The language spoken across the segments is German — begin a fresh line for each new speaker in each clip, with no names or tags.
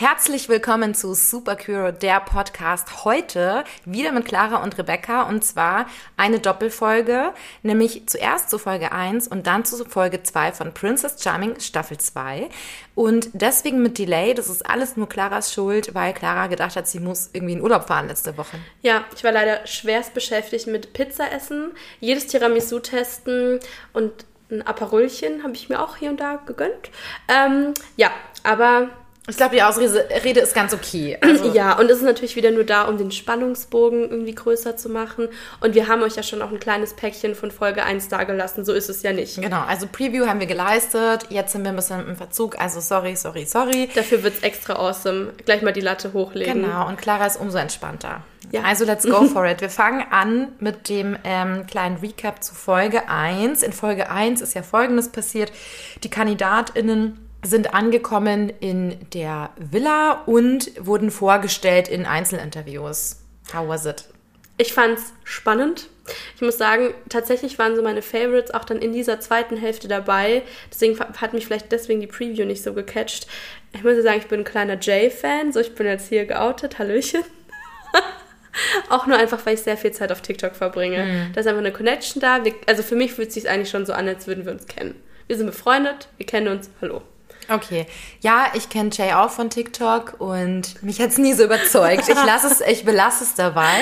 Herzlich willkommen zu Supercure, der Podcast. Heute wieder mit Clara und Rebecca und zwar eine Doppelfolge, nämlich zuerst zu Folge 1 und dann zu Folge 2 von Princess Charming Staffel 2. Und deswegen mit Delay, das ist alles nur Claras Schuld, weil Clara gedacht hat, sie muss irgendwie in Urlaub fahren letzte Woche.
Ja, ich war leider schwerst beschäftigt mit Pizza essen, jedes Tiramisu testen und ein Aperolchen habe ich mir auch hier und da gegönnt. Ähm, ja, aber
ich glaube, die Ausrede ist ganz okay. Also
ja, und es ist natürlich wieder nur da, um den Spannungsbogen irgendwie größer zu machen. Und wir haben euch ja schon auch ein kleines Päckchen von Folge 1 dagelassen. So ist es ja nicht.
Genau, also Preview haben wir geleistet. Jetzt sind wir ein bisschen im Verzug. Also sorry, sorry, sorry.
Dafür wird es extra awesome. Gleich mal die Latte hochlegen.
Genau, und Clara ist umso entspannter. Ja. Also let's go for it. Wir fangen an mit dem ähm, kleinen Recap zu Folge 1. In Folge 1 ist ja Folgendes passiert. Die KandidatInnen sind angekommen in der Villa und wurden vorgestellt in Einzelinterviews. How was it?
Ich fand's spannend. Ich muss sagen, tatsächlich waren so meine Favorites auch dann in dieser zweiten Hälfte dabei. Deswegen hat mich vielleicht deswegen die Preview nicht so gecatcht. Ich muss sagen, ich bin ein kleiner Jay-Fan. So, ich bin jetzt hier geoutet. Hallöchen. auch nur einfach, weil ich sehr viel Zeit auf TikTok verbringe. Mhm. Da ist einfach eine Connection da. Also für mich fühlt es sich eigentlich schon so an, als würden wir uns kennen. Wir sind befreundet, wir kennen uns. Hallo.
Okay. Ja, ich kenne Jay auch von TikTok und mich hat es nie so überzeugt. Ich lasse es, ich belasse es dabei.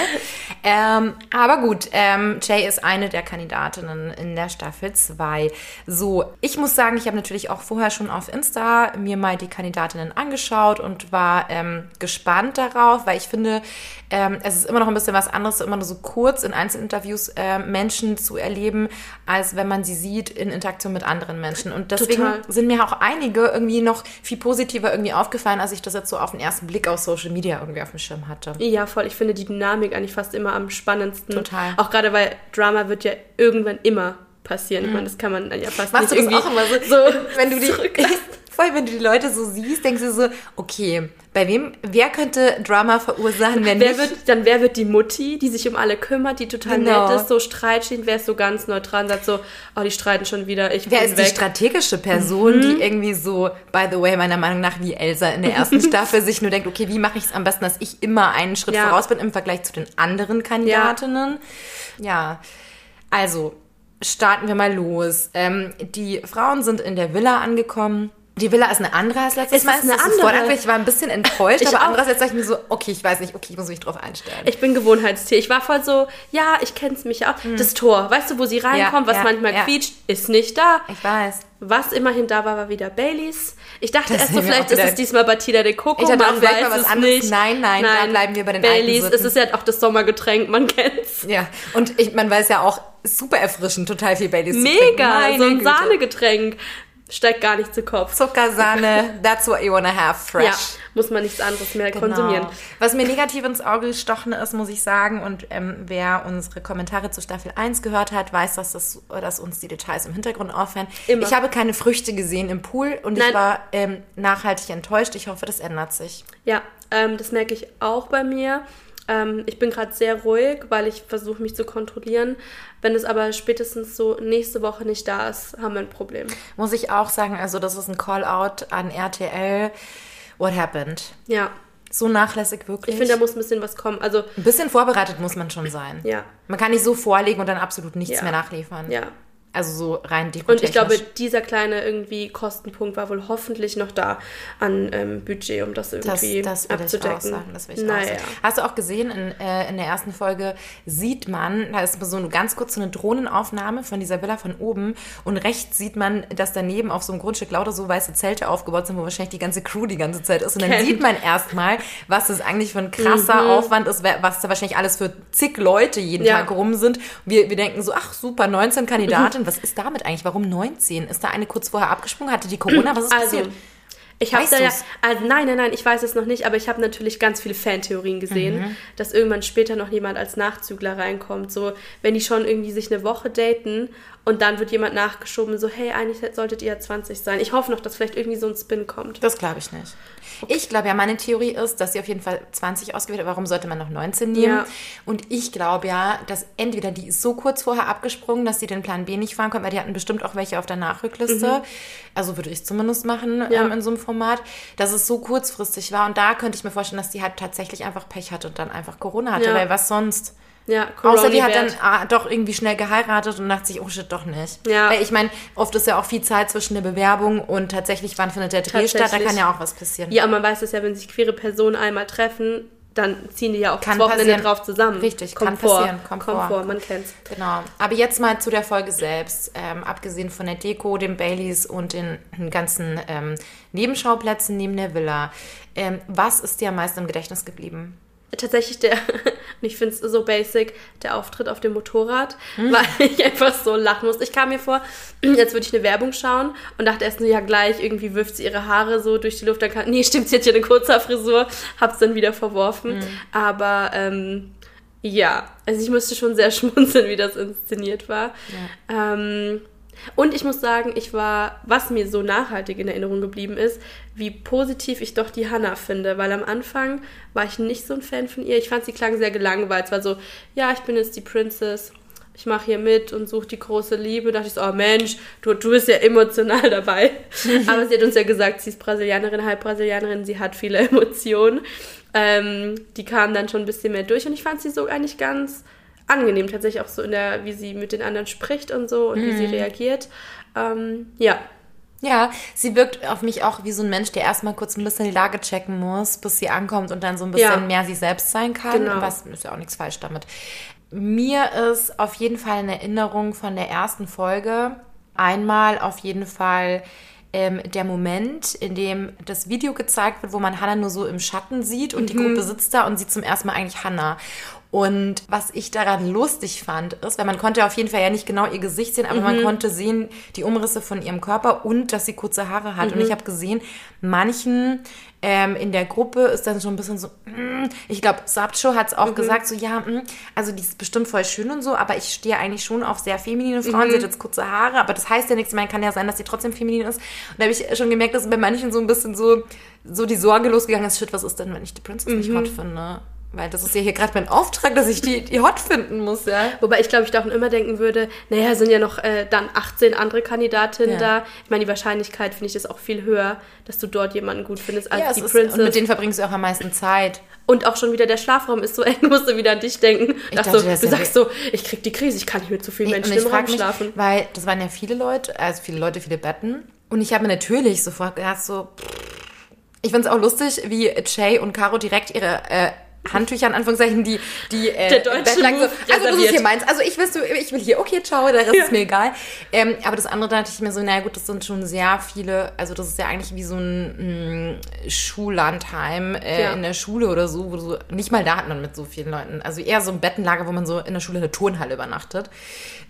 Ähm, aber gut, ähm, Jay ist eine der Kandidatinnen in der Staffel 2. So, ich muss sagen, ich habe natürlich auch vorher schon auf Insta mir mal die Kandidatinnen angeschaut und war ähm, gespannt darauf, weil ich finde, ähm, es ist immer noch ein bisschen was anderes, immer nur so kurz in Einzelinterviews äh, Menschen zu erleben, als wenn man sie sieht in Interaktion mit anderen Menschen. Und deswegen Total. sind mir auch einige irgendwie noch viel positiver irgendwie aufgefallen, als ich das jetzt so auf den ersten Blick auf Social Media irgendwie auf dem Schirm hatte.
Ja, voll. Ich finde die Dynamik eigentlich fast immer am spannendsten.
Total.
Auch gerade, weil Drama wird ja irgendwann immer passieren. Ich mhm. meine, das kann man ja fast Machst nicht irgendwie auch immer so, so
wenn du die voll, wenn du die Leute so siehst, denkst du so, okay, bei wem, wer könnte Drama verursachen, wenn
wer
nicht?
Wird, dann wer wird die Mutti, die sich um alle kümmert, die total genau. nett ist, so streitschlicht, wer ist so ganz neutral und sagt so, oh, die streiten schon wieder, ich
Wer ist weg. die strategische Person, mhm. die irgendwie so, by the way, meiner Meinung nach wie Elsa in der ersten Staffel sich nur denkt, okay, wie mache ich es am besten, dass ich immer einen Schritt ja. voraus bin im Vergleich zu den anderen Kandidatinnen? ja, ja. also starten wir mal los. Ähm, die Frauen sind in der Villa angekommen. Die Villa ist eine andere als letztes
es
Mal.
Ist eine andere.
Ich war ein bisschen enttäuscht, ich aber auch. andererseits dachte ich mir so, okay, ich weiß nicht, okay, ich muss mich drauf einstellen.
Ich bin Gewohnheitstier. Ich war voll so, ja, ich kenne es mich ja auch. Hm. Das Tor, weißt du, wo sie reinkommt, ja, was ja, manchmal ja. quietscht, ist nicht da.
Ich weiß.
Was immerhin da war, war wieder Baileys. Ich dachte das erst so, vielleicht ist es diesmal Batida de Coco. Ich dachte
man weiß was es anderes. Nicht. Nein, nein, nein, da bleiben wir bei den
Baileys. Es ist ja auch das Sommergetränk, man kennt's.
Ja, und ich, man weiß ja auch, super erfrischend, total viel Baileys
Mega, so ein Güte. Sahnegetränk steigt gar nicht zu Kopf.
Zuckersahne, that's what you wanna have, fresh. Ja,
muss man nichts anderes mehr genau. konsumieren.
Was mir negativ ins Auge gestochen ist, muss ich sagen, und ähm, wer unsere Kommentare zu Staffel 1 gehört hat, weiß, dass, das, dass uns die Details im Hintergrund auffallen. Immer. Ich habe keine Früchte gesehen im Pool und Nein. ich war ähm, nachhaltig enttäuscht. Ich hoffe, das ändert sich.
Ja, ähm, das merke ich auch bei mir. Ähm, ich bin gerade sehr ruhig, weil ich versuche, mich zu kontrollieren. Wenn es aber spätestens so nächste Woche nicht da ist, haben wir ein Problem.
Muss ich auch sagen, also das ist ein Call-out an RTL. What happened?
Ja.
So nachlässig wirklich.
Ich finde, da muss ein bisschen was kommen. Also
ein bisschen vorbereitet muss man schon sein.
Ja.
Man kann nicht so vorlegen und dann absolut nichts ja. mehr nachliefern.
Ja.
Also so rein
Und ich glaube, dieser kleine irgendwie Kostenpunkt war wohl hoffentlich noch da an ähm, Budget, um das irgendwie das, das abzudecken. Ich auch sagen,
das will ich naja. auch sagen. Hast du auch gesehen, in, äh, in der ersten Folge sieht man, da ist so eine ganz kurz so eine Drohnenaufnahme von dieser Villa von oben und rechts sieht man, dass daneben auf so einem Grundstück lauter so weiße Zelte aufgebaut sind, wo wahrscheinlich die ganze Crew die ganze Zeit ist. Und dann Kennt. sieht man erstmal, was das eigentlich für ein krasser mhm. Aufwand ist, was da wahrscheinlich alles für zig Leute jeden ja. Tag rum sind. Wir, wir denken so, ach super, 19 Kandidaten, was ist damit eigentlich? Warum 19? Ist da eine kurz vorher abgesprungen? Hatte die Corona? Was ist also, passiert?
Ich habe da ja, also nein, nein, nein, ich weiß es noch nicht, aber ich habe natürlich ganz viele Fantheorien gesehen, mhm. dass irgendwann später noch jemand als Nachzügler reinkommt. So, wenn die schon irgendwie sich eine Woche daten und dann wird jemand nachgeschoben, so, hey, eigentlich solltet ihr ja 20 sein. Ich hoffe noch, dass vielleicht irgendwie so ein Spin kommt.
Das glaube ich nicht. Ich glaube ja, meine Theorie ist, dass sie auf jeden Fall 20 ausgewählt hat. Warum sollte man noch 19 nehmen?
Ja.
Und ich glaube ja, dass entweder die ist so kurz vorher abgesprungen, dass sie den Plan B nicht fahren konnte, weil die hatten bestimmt auch welche auf der Nachrückliste. Also würde ich zumindest machen
Mhm. Ja.
ähm, in so einem Format, dass es so kurzfristig war. Und da könnte ich mir vorstellen, dass die halt tatsächlich einfach Pech hatte und dann einfach Corona hatte.
Ja.
Weil was sonst?
Ja,
Außer die hat dann ah, doch irgendwie schnell geheiratet und dachte sich, oh shit, doch nicht.
Ja.
Weil ich meine, oft ist ja auch viel Zeit zwischen der Bewerbung und tatsächlich, wann findet der Dreh statt, da kann ja auch was passieren.
Ja, man weiß es ja, wenn sich queere Personen einmal treffen, dann ziehen die ja auch
Kann
das Wochenende
passieren.
drauf zusammen.
Richtig,
kommt
kann passieren, kommt vor.
vor, man kennt's.
Genau. Aber jetzt mal zu der Folge selbst. Ähm, abgesehen von der Deko, den Baileys und den ganzen ähm, Nebenschauplätzen neben der Villa. Ähm, was ist dir am meisten im Gedächtnis geblieben?
Tatsächlich der, und ich finde es so basic, der Auftritt auf dem Motorrad,
Hm.
weil ich einfach so lachen musste. Ich kam mir vor, jetzt würde ich eine Werbung schauen und dachte erst nur, ja gleich, irgendwie wirft sie ihre Haare so durch die Luft. Dann kam, nee, stimmt, sie hat hier eine kurze Frisur, hab's dann wieder verworfen.
Hm.
Aber ähm, ja, also ich musste schon sehr schmunzeln, wie das inszeniert war. Ähm, und ich muss sagen, ich war, was mir so nachhaltig in Erinnerung geblieben ist, wie positiv ich doch die Hannah finde, weil am Anfang war ich nicht so ein Fan von ihr. Ich fand, sie klang sehr gelangweilt. Es war so, ja, ich bin jetzt die Princess, ich mache hier mit und suche die große Liebe. Da dachte ich so, oh Mensch, du, du bist ja emotional dabei. Aber sie hat uns ja gesagt, sie ist Brasilianerin, halb Brasilianerin, sie hat viele Emotionen. Ähm, die kamen dann schon ein bisschen mehr durch und ich fand sie so eigentlich ganz angenehm, tatsächlich auch so in der, wie sie mit den anderen spricht und so und wie sie reagiert. Ähm, ja,
Ja, sie wirkt auf mich auch wie so ein Mensch, der erstmal kurz ein bisschen die Lage checken muss, bis sie ankommt und dann so ein bisschen
Ja.
mehr sie selbst sein kann.
Genau.
Was ist ja auch nichts falsch damit. Mir ist auf jeden Fall eine Erinnerung von der ersten Folge. Einmal auf jeden Fall ähm, der Moment, in dem das Video gezeigt wird, wo man Hannah nur so im Schatten sieht und die Gruppe sitzt da und sieht zum ersten Mal eigentlich Hannah. Und was ich daran lustig fand, ist, weil man konnte auf jeden Fall ja nicht genau ihr Gesicht sehen, aber man konnte sehen die Umrisse von ihrem Körper und dass sie kurze Haare hat. Und ich habe gesehen, manchen ähm, in der Gruppe ist dann schon ein bisschen so, mm, ich glaube, Sabcho hat es auch gesagt, so ja, mm, also die ist bestimmt voll schön und so, aber ich stehe eigentlich schon auf sehr feminine Frauen. Sie hat jetzt kurze Haare, aber das heißt ja nichts. Ich meine, kann ja sein, dass sie trotzdem feminin ist. Und da habe ich schon gemerkt, dass bei manchen so ein bisschen so, so die Sorge losgegangen ist, shit, was ist denn, wenn ich die Princess nicht hot finde? Weil das ist ja hier gerade mein Auftrag, dass ich die, die hot finden muss, ja.
Wobei ich glaube, ich davon immer denken würde, naja, sind ja noch äh, dann 18 andere Kandidatinnen
Ja.
da. Ich meine, die Wahrscheinlichkeit finde ich das auch viel höher, dass du dort jemanden gut findest als
ja,
die
ist,
Princess.
und mit denen verbringst du auch am meisten Zeit.
Und auch schon wieder der Schlafraum ist so eng, musst du wieder an dich denken.
Ich
Dachte so, du sagst so, ich krieg die Krise, ich kann nicht mit so vielen Menschen
und ich
im Raum
mich,
schlafen.
weil das waren ja viele Leute, also viele Leute, viele Betten. Und ich habe mir natürlich sofort gedacht, so, ich finde es auch lustig, wie Jay und Caro direkt ihre äh, Handtücher, in Anführungszeichen, die, die äh,
Der deutsche Move
so, also das ist hier meins. Also ich, willst du, ich will hier, okay, ciao, der Rest ist mir egal. Ähm, aber das andere dachte ich mir so, naja gut, das sind schon sehr viele, also das ist ja eigentlich wie so ein mh, Schullandheim äh,
Ja.
in der Schule oder so, wo du so, nicht mal da hat man mit so vielen Leuten. Also eher so ein Bettenlager, wo man so in der Schule in der Turnhalle übernachtet.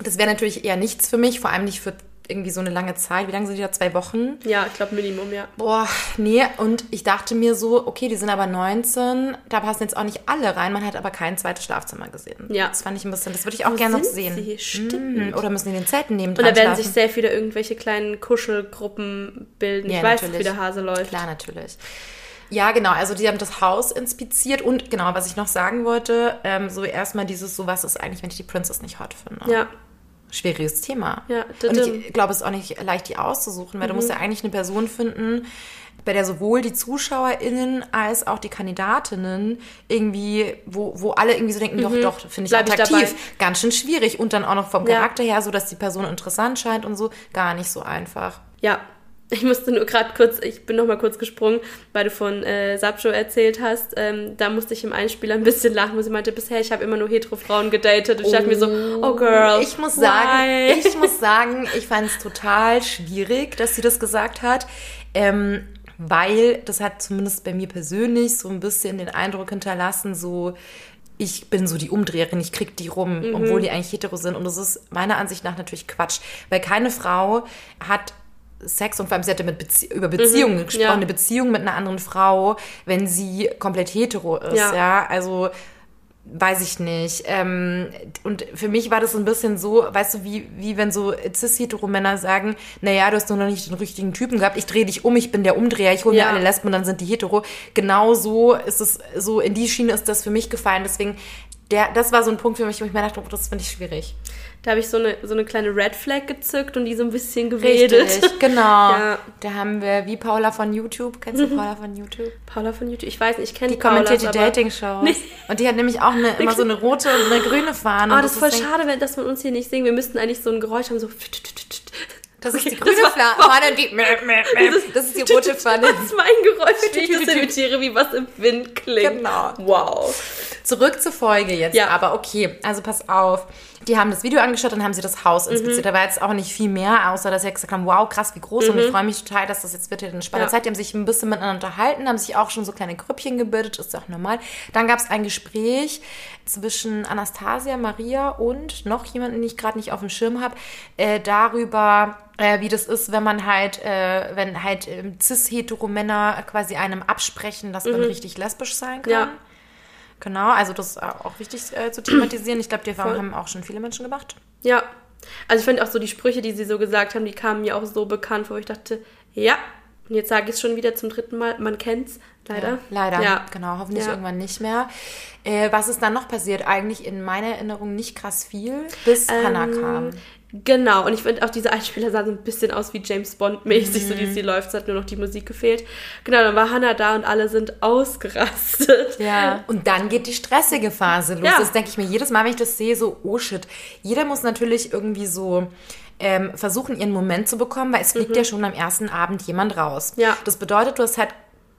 Das wäre natürlich eher nichts für mich, vor allem nicht für irgendwie so eine lange Zeit. Wie lange sind die da? Zwei Wochen?
Ja, ich glaube Minimum, ja.
Boah, nee. Und ich dachte mir so, okay, die sind aber 19, da passen jetzt auch nicht alle rein. Man hat aber kein zweites Schlafzimmer gesehen.
Ja.
Das fand ich ein bisschen, das würde ich auch
Wo
gerne noch sehen.
sie? Stimmt.
Mhm. Oder müssen die in den Zelten neben
Und da werden sich sehr viele irgendwelche kleinen Kuschelgruppen bilden.
Ja,
ich weiß,
natürlich.
wie der Hase läuft.
Klar, natürlich. Ja, genau. Also die haben das Haus inspiziert und genau, was ich noch sagen wollte, ähm, so erstmal dieses, so was ist eigentlich, wenn ich die Princess nicht hot finde.
Ja,
Schwieriges Thema.
Ja,
und ich glaube, es ist auch nicht leicht, die auszusuchen, weil du
Mhm.
musst ja eigentlich eine Person finden, bei der sowohl die ZuschauerInnen als auch die Kandidatinnen irgendwie, wo, wo alle irgendwie so denken, doch, doch, finde ich
Mhm. Bleib ich
attraktiv.
dabei.
Ganz schön schwierig. Und dann auch noch vom
Ja.
Charakter her, so dass die Person interessant scheint und so, gar nicht so einfach.
ja. Ich musste nur gerade kurz, ich bin noch mal kurz gesprungen, weil du von äh, Sapcho erzählt hast. Ähm, da musste ich im Einspieler ein bisschen lachen, wo sie meinte, bisher, ich habe immer nur hetero Frauen gedatet. Und ich dachte mir so, oh girl,
Ich muss
why?
sagen, ich muss sagen, ich fand es total schwierig, dass sie das gesagt hat. Ähm, weil das hat zumindest bei mir persönlich so ein bisschen den Eindruck hinterlassen, so ich bin so die Umdreherin, ich krieg die rum,
Mhm.
obwohl die eigentlich hetero sind. Und das ist meiner Ansicht nach natürlich Quatsch. Weil keine Frau hat Sex und vor allem sie hatte mit Bezie über Beziehungen gesprochen,
Mhm. ja.
eine Beziehung mit einer anderen Frau, wenn sie komplett hetero ist,
Ja.
ja. Also weiß ich nicht. Ähm, und für mich war das so ein bisschen so, weißt du, wie, wie wenn so cis-hetero-Männer sagen, naja, du hast noch nicht den richtigen Typen gehabt, ich drehe dich um, ich bin der Umdreher, ich hole
Ja.
mir alle Lesben und dann sind die hetero. Genau so ist es, so in die Schiene ist das für mich gefallen. Deswegen, der, das war so ein Punkt für mich, wo ich mir dachte, oh, das finde ich schwierig.
Da habe ich so eine, so eine kleine Red Flag gezückt und die so ein bisschen gewedelt.
Richtig, genau.
Ja.
Da haben wir, wie Paula von YouTube, kennst du Paula von YouTube?
Paula von YouTube, ich weiß nicht, ich kenne
Die kommentiert die Dating-Shows.
Nee.
Und die hat nämlich auch eine, immer so eine rote und eine grüne Fahne.
Oh,
Und
das ist voll
deswegen-
schade, wenn, dass man uns hier nicht singen. Wir müssten eigentlich so ein Geräusch haben, so.
Das ist die grüne
das
Fla- Fahne und die. Das ist die rote Fahne.
Das ist mein Geräusch, wenn ich das imitiere, wie was im Wind klingt.
Genau.
Wow.
Zurück zur Folge jetzt.
Ja.
Aber okay, also pass auf. Die haben das Video angeschaut und haben sie das Haus inspiziert.
Mhm.
Da war jetzt auch nicht viel mehr, außer dass sie gesagt haben, wow, krass, wie groß. Und ich freue mich total, dass das jetzt wird hier eine spannende
Ja.
Zeit. Die haben sich ein bisschen miteinander unterhalten, haben sich auch schon so kleine Grüppchen gebildet, ist ja auch normal. Dann gab es ein Gespräch zwischen Anastasia, Maria und noch jemanden, den ich gerade nicht auf dem Schirm habe, äh, darüber, äh, wie das ist, wenn man halt, äh, wenn halt ähm, cis-hetero-Männer quasi einem absprechen, dass man richtig lesbisch sein kann.
Mhm. Ja.
Genau, also das ist auch wichtig äh, zu thematisieren. Ich glaube, die Erfahrung
Voll.
haben auch schon viele Menschen gemacht.
Ja. Also ich finde auch so die Sprüche, die sie so gesagt haben, die kamen mir auch so bekannt vor. wo Ich dachte, ja. Und jetzt sage ich es schon wieder zum dritten Mal. Man kennt's. Leider.
Ja, leider,
Ja.
genau, hoffentlich
Ja.
irgendwann nicht mehr. Äh, was ist dann noch passiert? Eigentlich in meiner Erinnerung nicht krass viel, bis
Ähm,
Hannah kam.
Genau, und ich finde auch diese Einspieler sahen so ein bisschen aus wie James Bond-mäßig, so
Mhm.
die sie läuft, es hat nur noch die Musik gefehlt. Genau, dann war Hannah da und alle sind ausgerastet.
Ja. Und dann geht die stressige Phase los.
Ja.
Das denke ich mir jedes Mal, wenn ich das sehe, so, oh shit. Jeder muss natürlich irgendwie so ähm, versuchen, ihren Moment zu bekommen, weil es fliegt ja schon am ersten Abend jemand raus.
Mhm. Ja.
Das bedeutet, du hast halt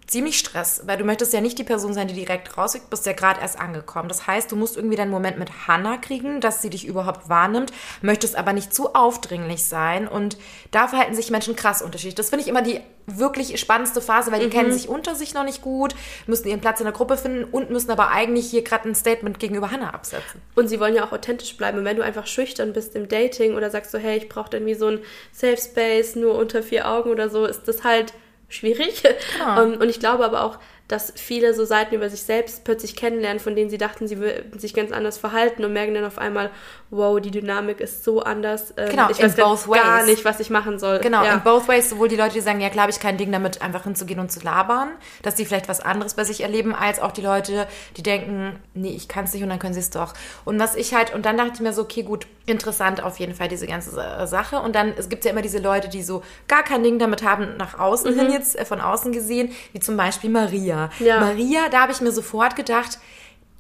ziemlich Stress, weil du möchtest ja nicht die Person sein, die direkt rausfliegt, bist ja gerade erst angekommen. Das heißt, du musst irgendwie deinen Moment mit Hannah kriegen, dass sie dich überhaupt wahrnimmt, möchtest aber nicht zu aufdringlich sein und da verhalten sich Menschen krass unterschiedlich. Das finde ich immer die wirklich spannendste Phase, weil die kennen sich unter sich noch nicht gut, müssen ihren Platz in der Gruppe finden und müssen aber eigentlich hier gerade ein Statement gegenüber Hannah absetzen.
Und sie wollen ja auch authentisch bleiben. Und wenn du einfach schüchtern bist im Dating oder sagst so, hey, ich brauche irgendwie so ein Safe Space nur unter vier Augen oder so, ist das halt schwierig.
Genau.
Und, und ich glaube aber auch, dass viele so Seiten über sich selbst plötzlich kennenlernen, von denen sie dachten, sie würden sich ganz anders verhalten und merken dann auf einmal, wow, die Dynamik ist so anders. Ähm,
Genau,
ich weiß
both
gar
ways.
nicht, was ich machen soll.
Genau,
ja.
in both ways, sowohl die Leute, die sagen, ja klar, habe ich kein Ding damit, einfach hinzugehen und zu labern, dass die vielleicht was anderes bei sich erleben, als auch die Leute, die denken, nee, ich kann es nicht und dann können sie es doch. Und was ich halt, und dann dachte ich mir so, okay, gut, interessant auf jeden Fall diese ganze Sa- Sache. Und dann, es gibt ja immer diese Leute, die so gar kein Ding damit haben, nach außen hin jetzt, äh, von außen gesehen, wie zum Beispiel Maria.
Ja.
Maria, da habe ich mir sofort gedacht,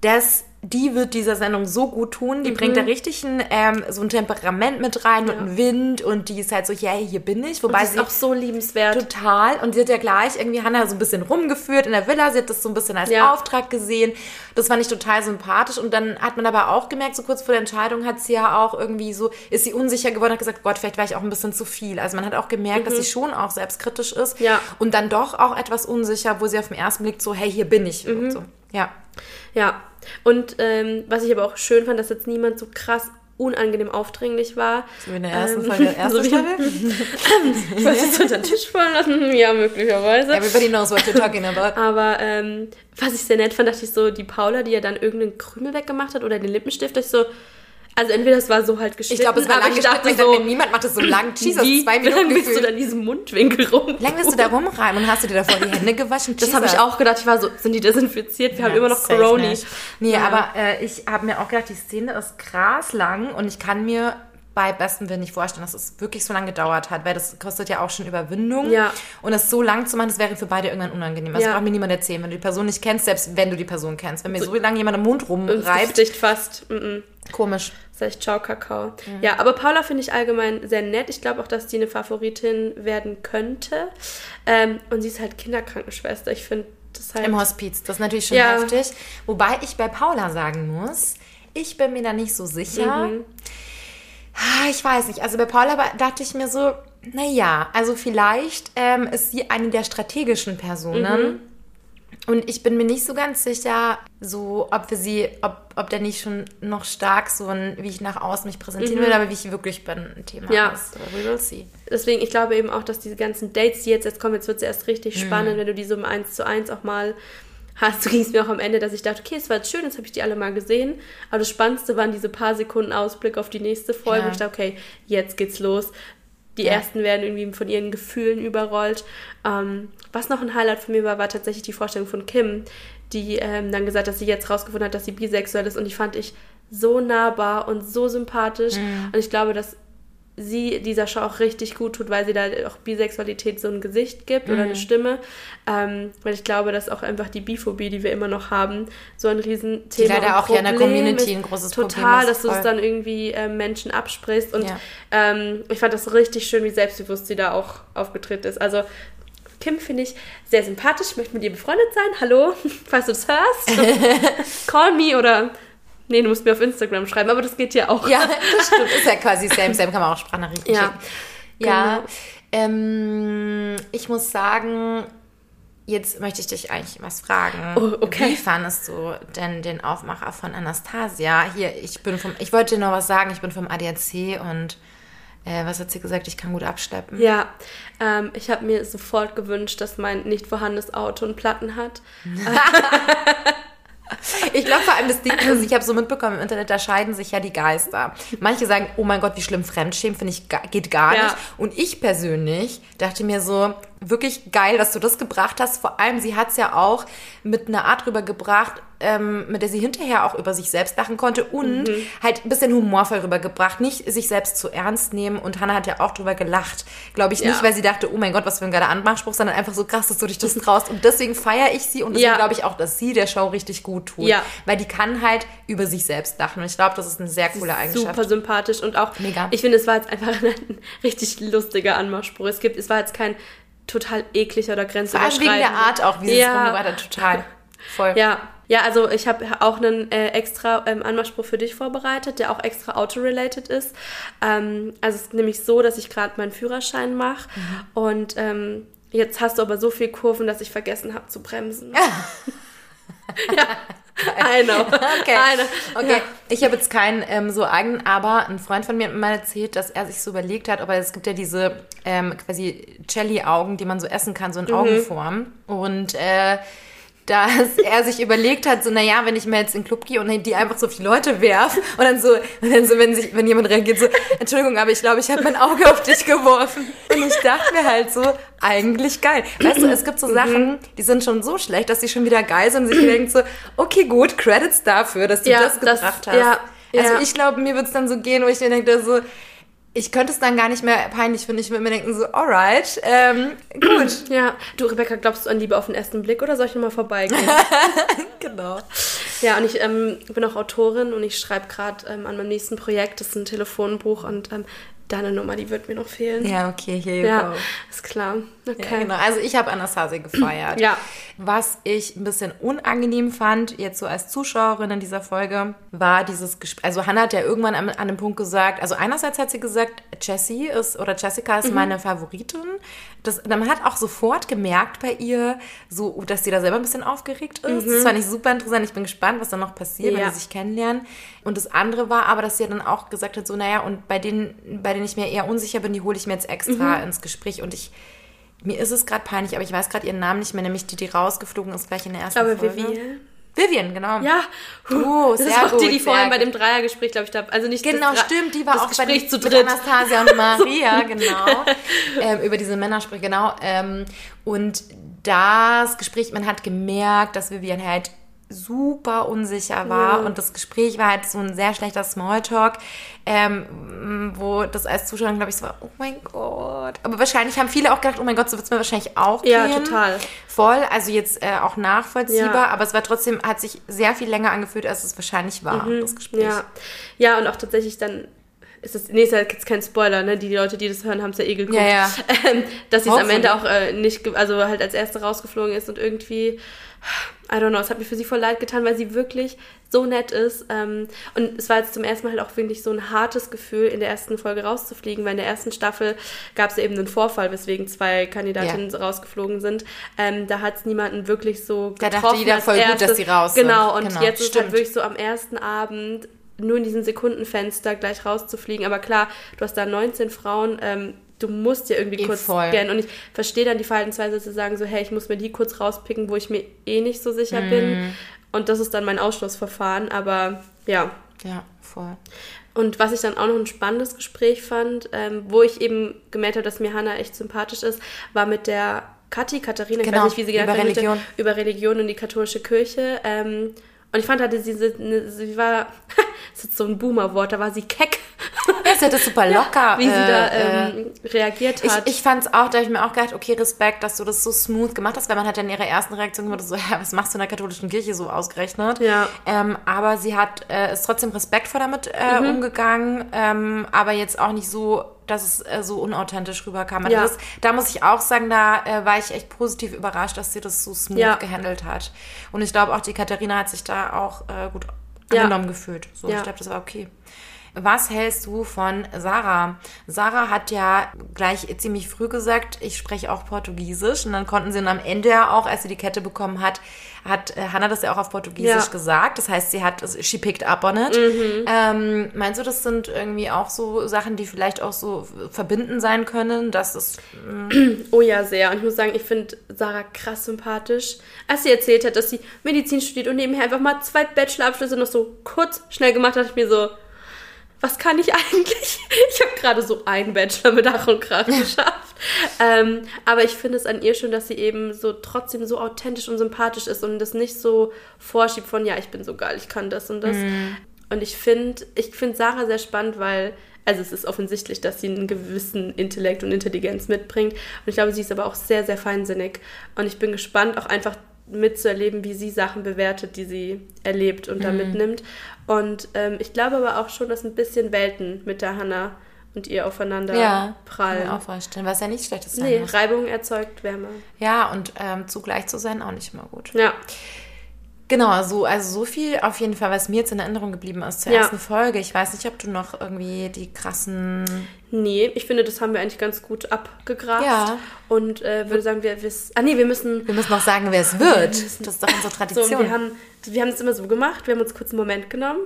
dass die wird dieser Sendung so gut tun.
Mhm.
Die bringt da richtig ein, ähm, so ein Temperament mit rein und einen Wind und die ist halt so, ja, hier bin ich. Wobei
sie ist auch so liebenswert.
total und sie hat ja gleich irgendwie Hannah so ein bisschen rumgeführt in der Villa. Sie hat das so ein bisschen als
Ja.
Auftrag gesehen. Das fand ich total sympathisch und dann hat man aber auch gemerkt, so kurz vor der Entscheidung hat sie ja auch irgendwie so, ist sie unsicher geworden, hat gesagt, Gott, vielleicht war ich auch ein bisschen zu viel. Also man hat auch gemerkt, dass sie schon auch selbstkritisch ist
Mhm. Ja.
und dann doch auch etwas unsicher, wo sie auf den ersten Blick so, hey, hier bin ich.
Mhm.
Und so. Ja.
Ja, und ähm, was ich aber auch schön fand, dass jetzt niemand so krass unangenehm aufdringlich war.
So wie in der ersten
Ähm,
Folge der ersten
so wie-
Staffel.
Ich jetzt unter den Tisch fallen lassen. Ja, möglicherweise.
Everybody knows what you're talking about.
Aber ähm, was ich sehr nett fand, dachte ich so, die Paula, die ja dann irgendeinen Krümel weggemacht hat oder den Lippenstift, dachte ich so, also entweder es war so halt geschnitten,
Ich glaube, es war lang geschnitten.
dachte so,
niemand macht das so lang. Jesus,
wie,
zwei
wie
Minuten
lange bist du da in diesem Mundwinkel rum?
Wie lange bist du da rumreimen und hast du dir davor die Hände gewaschen?
Das habe ich auch gedacht. Ich war so, sind die desinfiziert? Wir haben immer noch Corona.
nicht. Nee, aber äh, ich habe mir auch gedacht, die Szene ist krass lang und ich kann mir bei bestem Willen nicht vorstellen, dass es wirklich so lange gedauert hat, weil das kostet ja auch schon Überwindung.
Ja.
Und es so lang zu machen, das wäre für beide irgendwann unangenehm. Das
Ja.
braucht mir niemand erzählen, wenn du die Person nicht kennst, selbst wenn du die Person kennst. Wenn mir so lange jemand im Mund
Das
rumreibt,
sticht fast. Mm -mm.
Komisch.
Sag ich Ciao, Kakao. Ja, aber Paula finde ich allgemein sehr nett. Ich glaube auch, dass die eine Favoritin werden könnte. Ähm, und sie ist halt Kinderkrankenschwester. Ich finde das halt.
Im Hospiz, das ist natürlich schon
Ja.
heftig. Wobei ich bei Paula sagen muss, ich bin mir da nicht so sicher.
Mhm.
Ah, Ich weiß nicht. Also bei Paula dachte ich mir so, naja, also vielleicht ähm, ist sie eine der strategischen Personen.
Mhm.
Und ich bin mir nicht so ganz sicher, so ob wir sie, ob, ob der nicht schon noch stark so ein, wie ich nach außen mich präsentieren will, aber wie ich wirklich bin, ein Thema
Mhm. Ja.
ist. We will see.
Deswegen, ich glaube eben auch, dass diese ganzen Dates, die jetzt, jetzt kommen, jetzt wird es erst richtig
Mhm.
spannend, wenn du die so im 1 zu 1 auch mal so ging es mir auch am Ende, dass ich dachte, okay, es war jetzt schön, jetzt habe ich die alle mal gesehen. Aber das Spannendste waren diese paar Sekunden Ausblick auf die nächste Folge.
Ja.
Ich dachte, okay, jetzt geht's los. Die
Ja.
ersten werden irgendwie von ihren Gefühlen überrollt. Ähm, was noch ein Highlight für mich war, war tatsächlich die Vorstellung von Kim, die ähm, dann gesagt hat, dass sie jetzt rausgefunden hat, dass sie bisexuell ist. Und die fand ich so nahbar und so sympathisch.
Mhm.
Und ich glaube, dass sie dieser Show auch richtig gut tut, weil sie da auch Bisexualität so ein Gesicht gibt
Mhm.
oder eine Stimme. Ähm, weil ich glaube, dass auch einfach die Biphobie, die wir immer noch haben, so ein Riesenthema
leider
und
auch ja in der
Problem
Community
ist.
ein großes Problem
Total,
ist,
dass du es dann irgendwie ähm, Menschen absprichst. Und
Ja.
ähm, ich fand das richtig schön, wie selbstbewusst sie da auch aufgetreten ist. Also Kim finde ich sehr sympathisch, möchte mit ihr befreundet sein. Hallo, falls du das hörst. Call me oder. Nee, du musst mir auf Instagram schreiben, aber das geht ja auch.
Ja, das stimmt. Ist ja quasi same, same, kann man auch Sprachnachrichten
Ja,
schicken. Ja,
genau.
ähm, ich muss sagen, jetzt möchte ich dich eigentlich was fragen.
Oh, okay.
Wie fandest du denn den Aufmacher von Anastasia? Hier, ich bin vom, ich wollte dir noch was sagen, ich bin vom ADAC und äh, was hat sie gesagt? Ich kann gut abschleppen.
Ja, ähm, ich habe mir sofort gewünscht, dass mein nicht vorhandenes Auto einen Platten hat.
Ich glaube vor allem das Ding ist, ich habe so mitbekommen im Internet, da scheiden sich ja die Geister. Manche sagen, oh mein Gott, wie schlimm Fremdschämen, finde ich, geht gar
Ja.
nicht. Und ich persönlich dachte mir so, wirklich geil, dass du das gebracht hast. Vor allem, sie hat es ja auch mit einer Art rübergebracht, ähm, mit der sie hinterher auch über sich selbst lachen konnte und
Mhm.
halt ein bisschen humorvoll rübergebracht. Nicht sich selbst zu ernst nehmen. Und Hannah hat ja auch drüber gelacht. Glaube ich
Ja.
nicht, weil sie dachte, oh mein Gott, was für ein geiler Anmachspruch, sondern einfach so krass, dass du dich das traust. Und deswegen feiere ich sie und deswegen
Ja.
glaube ich auch, dass sie der Show richtig gut tut.
Ja.
Weil die kann halt über sich selbst lachen. Und ich glaube, das ist eine sehr coole Eigenschaft.
Super sympathisch und auch,
Mega.
ich finde, es war jetzt einfach ein richtig lustiger Anmachspruch. Es gibt, es war jetzt kein total ekliger oder
Vor allem wegen der Art auch, wie sie es
ja.
rumgebracht hat. Total. Voll.
Ja, ja, also ich habe auch einen äh, extra ähm, Anmachspruch für dich vorbereitet, der auch extra auto-related ist. Ähm, also es ist nämlich so, dass ich gerade meinen Führerschein mache
Mhm.
und ähm, jetzt hast du aber so viel Kurven, dass ich vergessen habe zu bremsen. ja, I know.
Okay.
I know.
Okay,
Ja.
ich habe jetzt keinen ähm, so eigenen, aber ein Freund von mir hat mir mal erzählt, dass er sich so überlegt hat, aber es gibt ja diese ähm, quasi Jelly-Augen, die man so essen kann, so
Mhm.
in Augenform. Und äh, dass er sich überlegt hat, so, naja, wenn ich mir jetzt in den Club gehe und die einfach so die Leute werfe und dann so, und dann so wenn, sich, wenn jemand reagiert, so, Entschuldigung, aber ich glaube, ich habe mein Auge auf dich geworfen. Und ich dachte mir halt so, eigentlich geil. Weißt du, es gibt so Sachen, die sind schon so schlecht, dass die schon wieder geil sind und sich denkt so, okay, gut, Credits dafür, dass du
Ja,
das
das-
gebracht hast.
ja,
also
ja.
ich glaube, mir wird es dann so gehen, wo ich mir denke, so, ich könnte es dann gar nicht mehr peinlich finden. Ich würde mir denken, so, alright, ähm, gut.
Ja, du Rebecca, glaubst du an Liebe auf den ersten Blick oder soll ich nochmal vorbeigehen?
genau.
ja, und ich ähm, bin auch Autorin und ich schreibe gerade ähm, an meinem nächsten Projekt, das ist ein Telefonbuch und ähm, deine Nummer, die wird mir noch fehlen.
Ja, okay, you
Ja,
go.
ist klar. Okay.
Ja, genau. Also ich habe Anastasia gefeiert.
Ja.
Was ich ein bisschen unangenehm fand, jetzt so als Zuschauerin in dieser Folge, war dieses Gespräch. Also Hannah hat ja irgendwann an, an einem Punkt gesagt, also einerseits hat sie gesagt, Jessie ist oder Jessica
Mhm.
ist meine Favoritin. Das, man hat auch sofort gemerkt bei ihr, so, dass sie da selber ein bisschen aufgeregt ist. Das fand ich super interessant. Ich bin gespannt, was da noch passiert, wenn
Mhm. Ja.
sie sich kennenlernen. Und das andere war aber, dass sie dann auch gesagt hat, so, naja, und bei denen, bei denen ich mir eher unsicher bin, die hole ich mir jetzt extra
Mhm.
ins Gespräch. Und ich, mir ist es gerade peinlich, aber ich weiß gerade ihren Namen nicht mehr, nämlich die, die rausgeflogen ist gleich in der ersten
Ich glaube,
Folge.
Vivian.
Vivian, genau.
Ja,
Oh,
das
sehr
ist auch
gut,
die, die vorhin bei
gut.
dem Dreiergespräch, glaube ich, da, also nicht
Genau,
das
stimmt, die war
das
auch
Gespräch
bei dem,
zu
mit
dritt.
Anastasia und Maria, genau. ähm, über diese Männersprüche, genau. Ähm, und das Gespräch, man hat gemerkt, dass Vivian halt super unsicher war
Ja.
und das Gespräch war halt so ein sehr schlechter Smalltalk, ähm, wo das als Zuschauer, glaube ich, so war, oh mein Gott. Aber wahrscheinlich haben viele auch gedacht, oh mein Gott, so wird es mir wahrscheinlich auch
Ja,
gehen.
total.
Voll, also jetzt äh, auch nachvollziehbar,
Ja.
aber es war trotzdem, hat sich sehr viel länger angefühlt, als es wahrscheinlich war, das Gespräch.
Mhm. Ja. ja, und auch tatsächlich dann ist es, nee, ist ja jetzt kein Spoiler, ne? Die Leute, die das hören, haben es ja eh geguckt.
Ja, ja.
Ähm, dass sie es am. Ende auch äh, nicht, also halt als erste rausgeflogen ist und irgendwie, I don't know, es hat mir für sie voll leid getan, weil sie wirklich so nett ist. Ähm, und es war jetzt zum ersten Mal halt auch wirklich so ein hartes Gefühl, in der ersten Folge rauszufliegen, weil in der ersten Staffel gab es ja eben einen Vorfall, weswegen zwei Kandidatinnen rausgeflogen sind. Ähm, da hat es niemanden wirklich so
Da dachte
getroffen
jeder voll gut, dass sie raus sind.
Genau, und
Genau,
jetzt ist
stimmt.
halt wirklich so am ersten Abend nur in diesem Sekundenfenster gleich rauszufliegen. Aber klar, du hast da 19 Frauen, ähm, du musst ja irgendwie
Eh,
kurz
voll.
scannen. Und ich verstehe dann die Verhaltensweise zu sagen, so, hey, ich muss mir die kurz rauspicken, wo ich mir eh nicht so sicher
Mhm.
bin. Und das ist dann mein Ausschlussverfahren. Aber ja.
Ja, voll.
Und was ich dann auch noch ein spannendes Gespräch fand, ähm, wo ich eben gemerkt habe, dass mir Hannah echt sympathisch ist, war mit der Kathi, Katharina, ich
Genau,
weiß nicht, wie sie genannt
über
über Religion und die katholische Kirche. Ähm, und ich fand, hatte sie, sie, sie war, das ist so ein Boomer-Wort, da war sie keck,
Ja, sie hat das super locker.
wie sie
äh,
da
äh,
ähm, reagiert
Ich,
hat.
ich fand es auch, da habe ich mir auch gedacht, okay, Respekt, dass du das so smooth gemacht hast, weil man hat ja in ihrer ersten Reaktion immer so, ja, was machst du in der katholischen Kirche so ausgerechnet?
Ja.
Ähm, aber sie hat, äh, ist trotzdem respektvoll damit äh,
Mhm.
umgegangen, ähm, aber jetzt auch nicht so, dass es äh, so unauthentisch rüberkam. Also
Ja.
das, da muss ich auch sagen, da äh, war ich echt positiv überrascht, dass sie das so smooth
Ja.
gehandelt hat. Und ich glaube auch, die Katharina hat sich da auch äh, gut angenommen gefühlt. So, ich glaube, das war okay. Was hältst du von Sarah? Sarah hat ja gleich ziemlich früh gesagt, ich spreche auch Portugiesisch. Und dann konnten sie dann am Ende ja auch, als sie die Kette bekommen hat, hat äh, Hannah das ja auch auf Portugiesisch
Ja.
gesagt. Das heißt, sie hat, she picked up on it. Ähm, meinst du, das sind irgendwie auch so Sachen, die vielleicht auch so verbindend sein können, dass es
Oh ja, sehr. Und ich muss sagen, ich finde Sarah krass sympathisch. Als sie erzählt hat, dass sie Medizin studiert und nebenher einfach mal zwei Bachelorabschlüsse noch so kurz schnell gemacht hat, ich mir so, was kann ich eigentlich? Ich habe gerade so einen Bachelor mit Ach und Krach geschafft. ähm, aber ich finde es an ihr schön, dass sie eben so trotzdem so authentisch und sympathisch ist und das nicht so vorschiebt von, ja, ich bin so geil, ich kann das und das. Und ich finde, ich finde Sarah sehr spannend, weil, also es ist offensichtlich, dass sie einen gewissen Intellekt und Intelligenz mitbringt. Und ich glaube, sie ist aber auch sehr, sehr feinsinnig. Und ich bin gespannt, auch einfach mitzuerleben, wie sie Sachen bewertet, die sie erlebt und da
Mhm.
mitnimmt. Und ähm, ich glaube aber auch schon, dass ein bisschen Welten mit der Hannah und ihr aufeinander
kann
prallen.
mir auch vorstellen, was ja nicht schlechtes sein
Nee,
muss.
Reibung erzeugt Wärme.
Ja, und ähm, zugleich zu sein auch nicht immer gut.
Ja,
Genau, so, also so viel auf jeden Fall, was mir jetzt in Erinnerung geblieben ist zur
Ja.
ersten Folge. Ich weiß nicht, ob du noch irgendwie die krassen.
nee, ich finde, das haben wir eigentlich ganz gut abgegrast.
Ja.
Und äh, würde sagen, wir wissen. Ah, nee, wir müssen.
Wir müssen noch sagen, wer es wird. Das ist doch unsere
So,
Tradition.
wir haben wir haben es immer so gemacht. Wir haben uns kurz einen Moment genommen,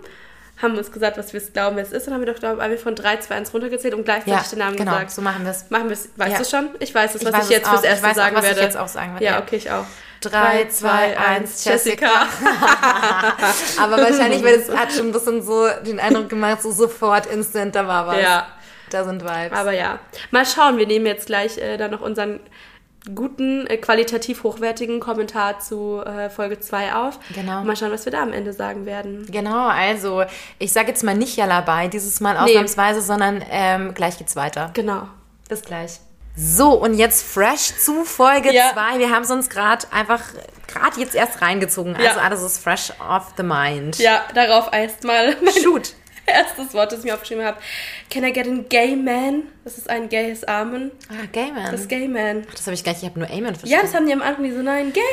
haben uns gesagt, was wir glauben, wer es ist, und haben wir doch, glaube ich, von 3, 2, 1 runtergezählt und gleichzeitig
ja,
den Namen
genau,
gesagt.
so machen wir es.
Machen wir es. Weißt
Ja.
du schon? Ich weiß es,
Ich
was
weiß
ich jetzt
es
fürs
auch. Ich
Erste
weiß auch,
sagen
was ich
werde.
jetzt auch sagen werde,
ja. okay, ich auch.
3, 2, 1, Jessica. Aber wahrscheinlich, weil es hat schon ein bisschen so den Eindruck gemacht, so sofort, instant, da war was.
Ja.
Da sind Vibes.
Aber ja, mal schauen. Wir nehmen jetzt gleich äh, dann noch unseren guten, äh, qualitativ hochwertigen Kommentar zu äh, Folge 2 auf.
Genau.
Mal schauen, was wir da am Ende sagen werden.
Genau, also ich sage jetzt mal nicht Jalabai dieses Mal
Nee.
ausnahmsweise, sondern ähm, gleich geht's weiter.
Genau.
Bis gleich. So, und jetzt fresh zu Folge
Ja.
2. Wir haben es uns gerade einfach, gerade jetzt erst reingezogen. Also
Ja.
alles ist fresh off the mind.
Ja, darauf erstmal
Shoot.
erstes Wort, das ich mir aufgeschrieben habe. Can I get a gay man? Das ist ein gayes Amen.
Ah, Gay Man.
Das Gay Man.
Das habe ich gar nicht, ich habe nur Amen
Ja,
verstanden.
das haben die am Anfang, die so, nein, Gay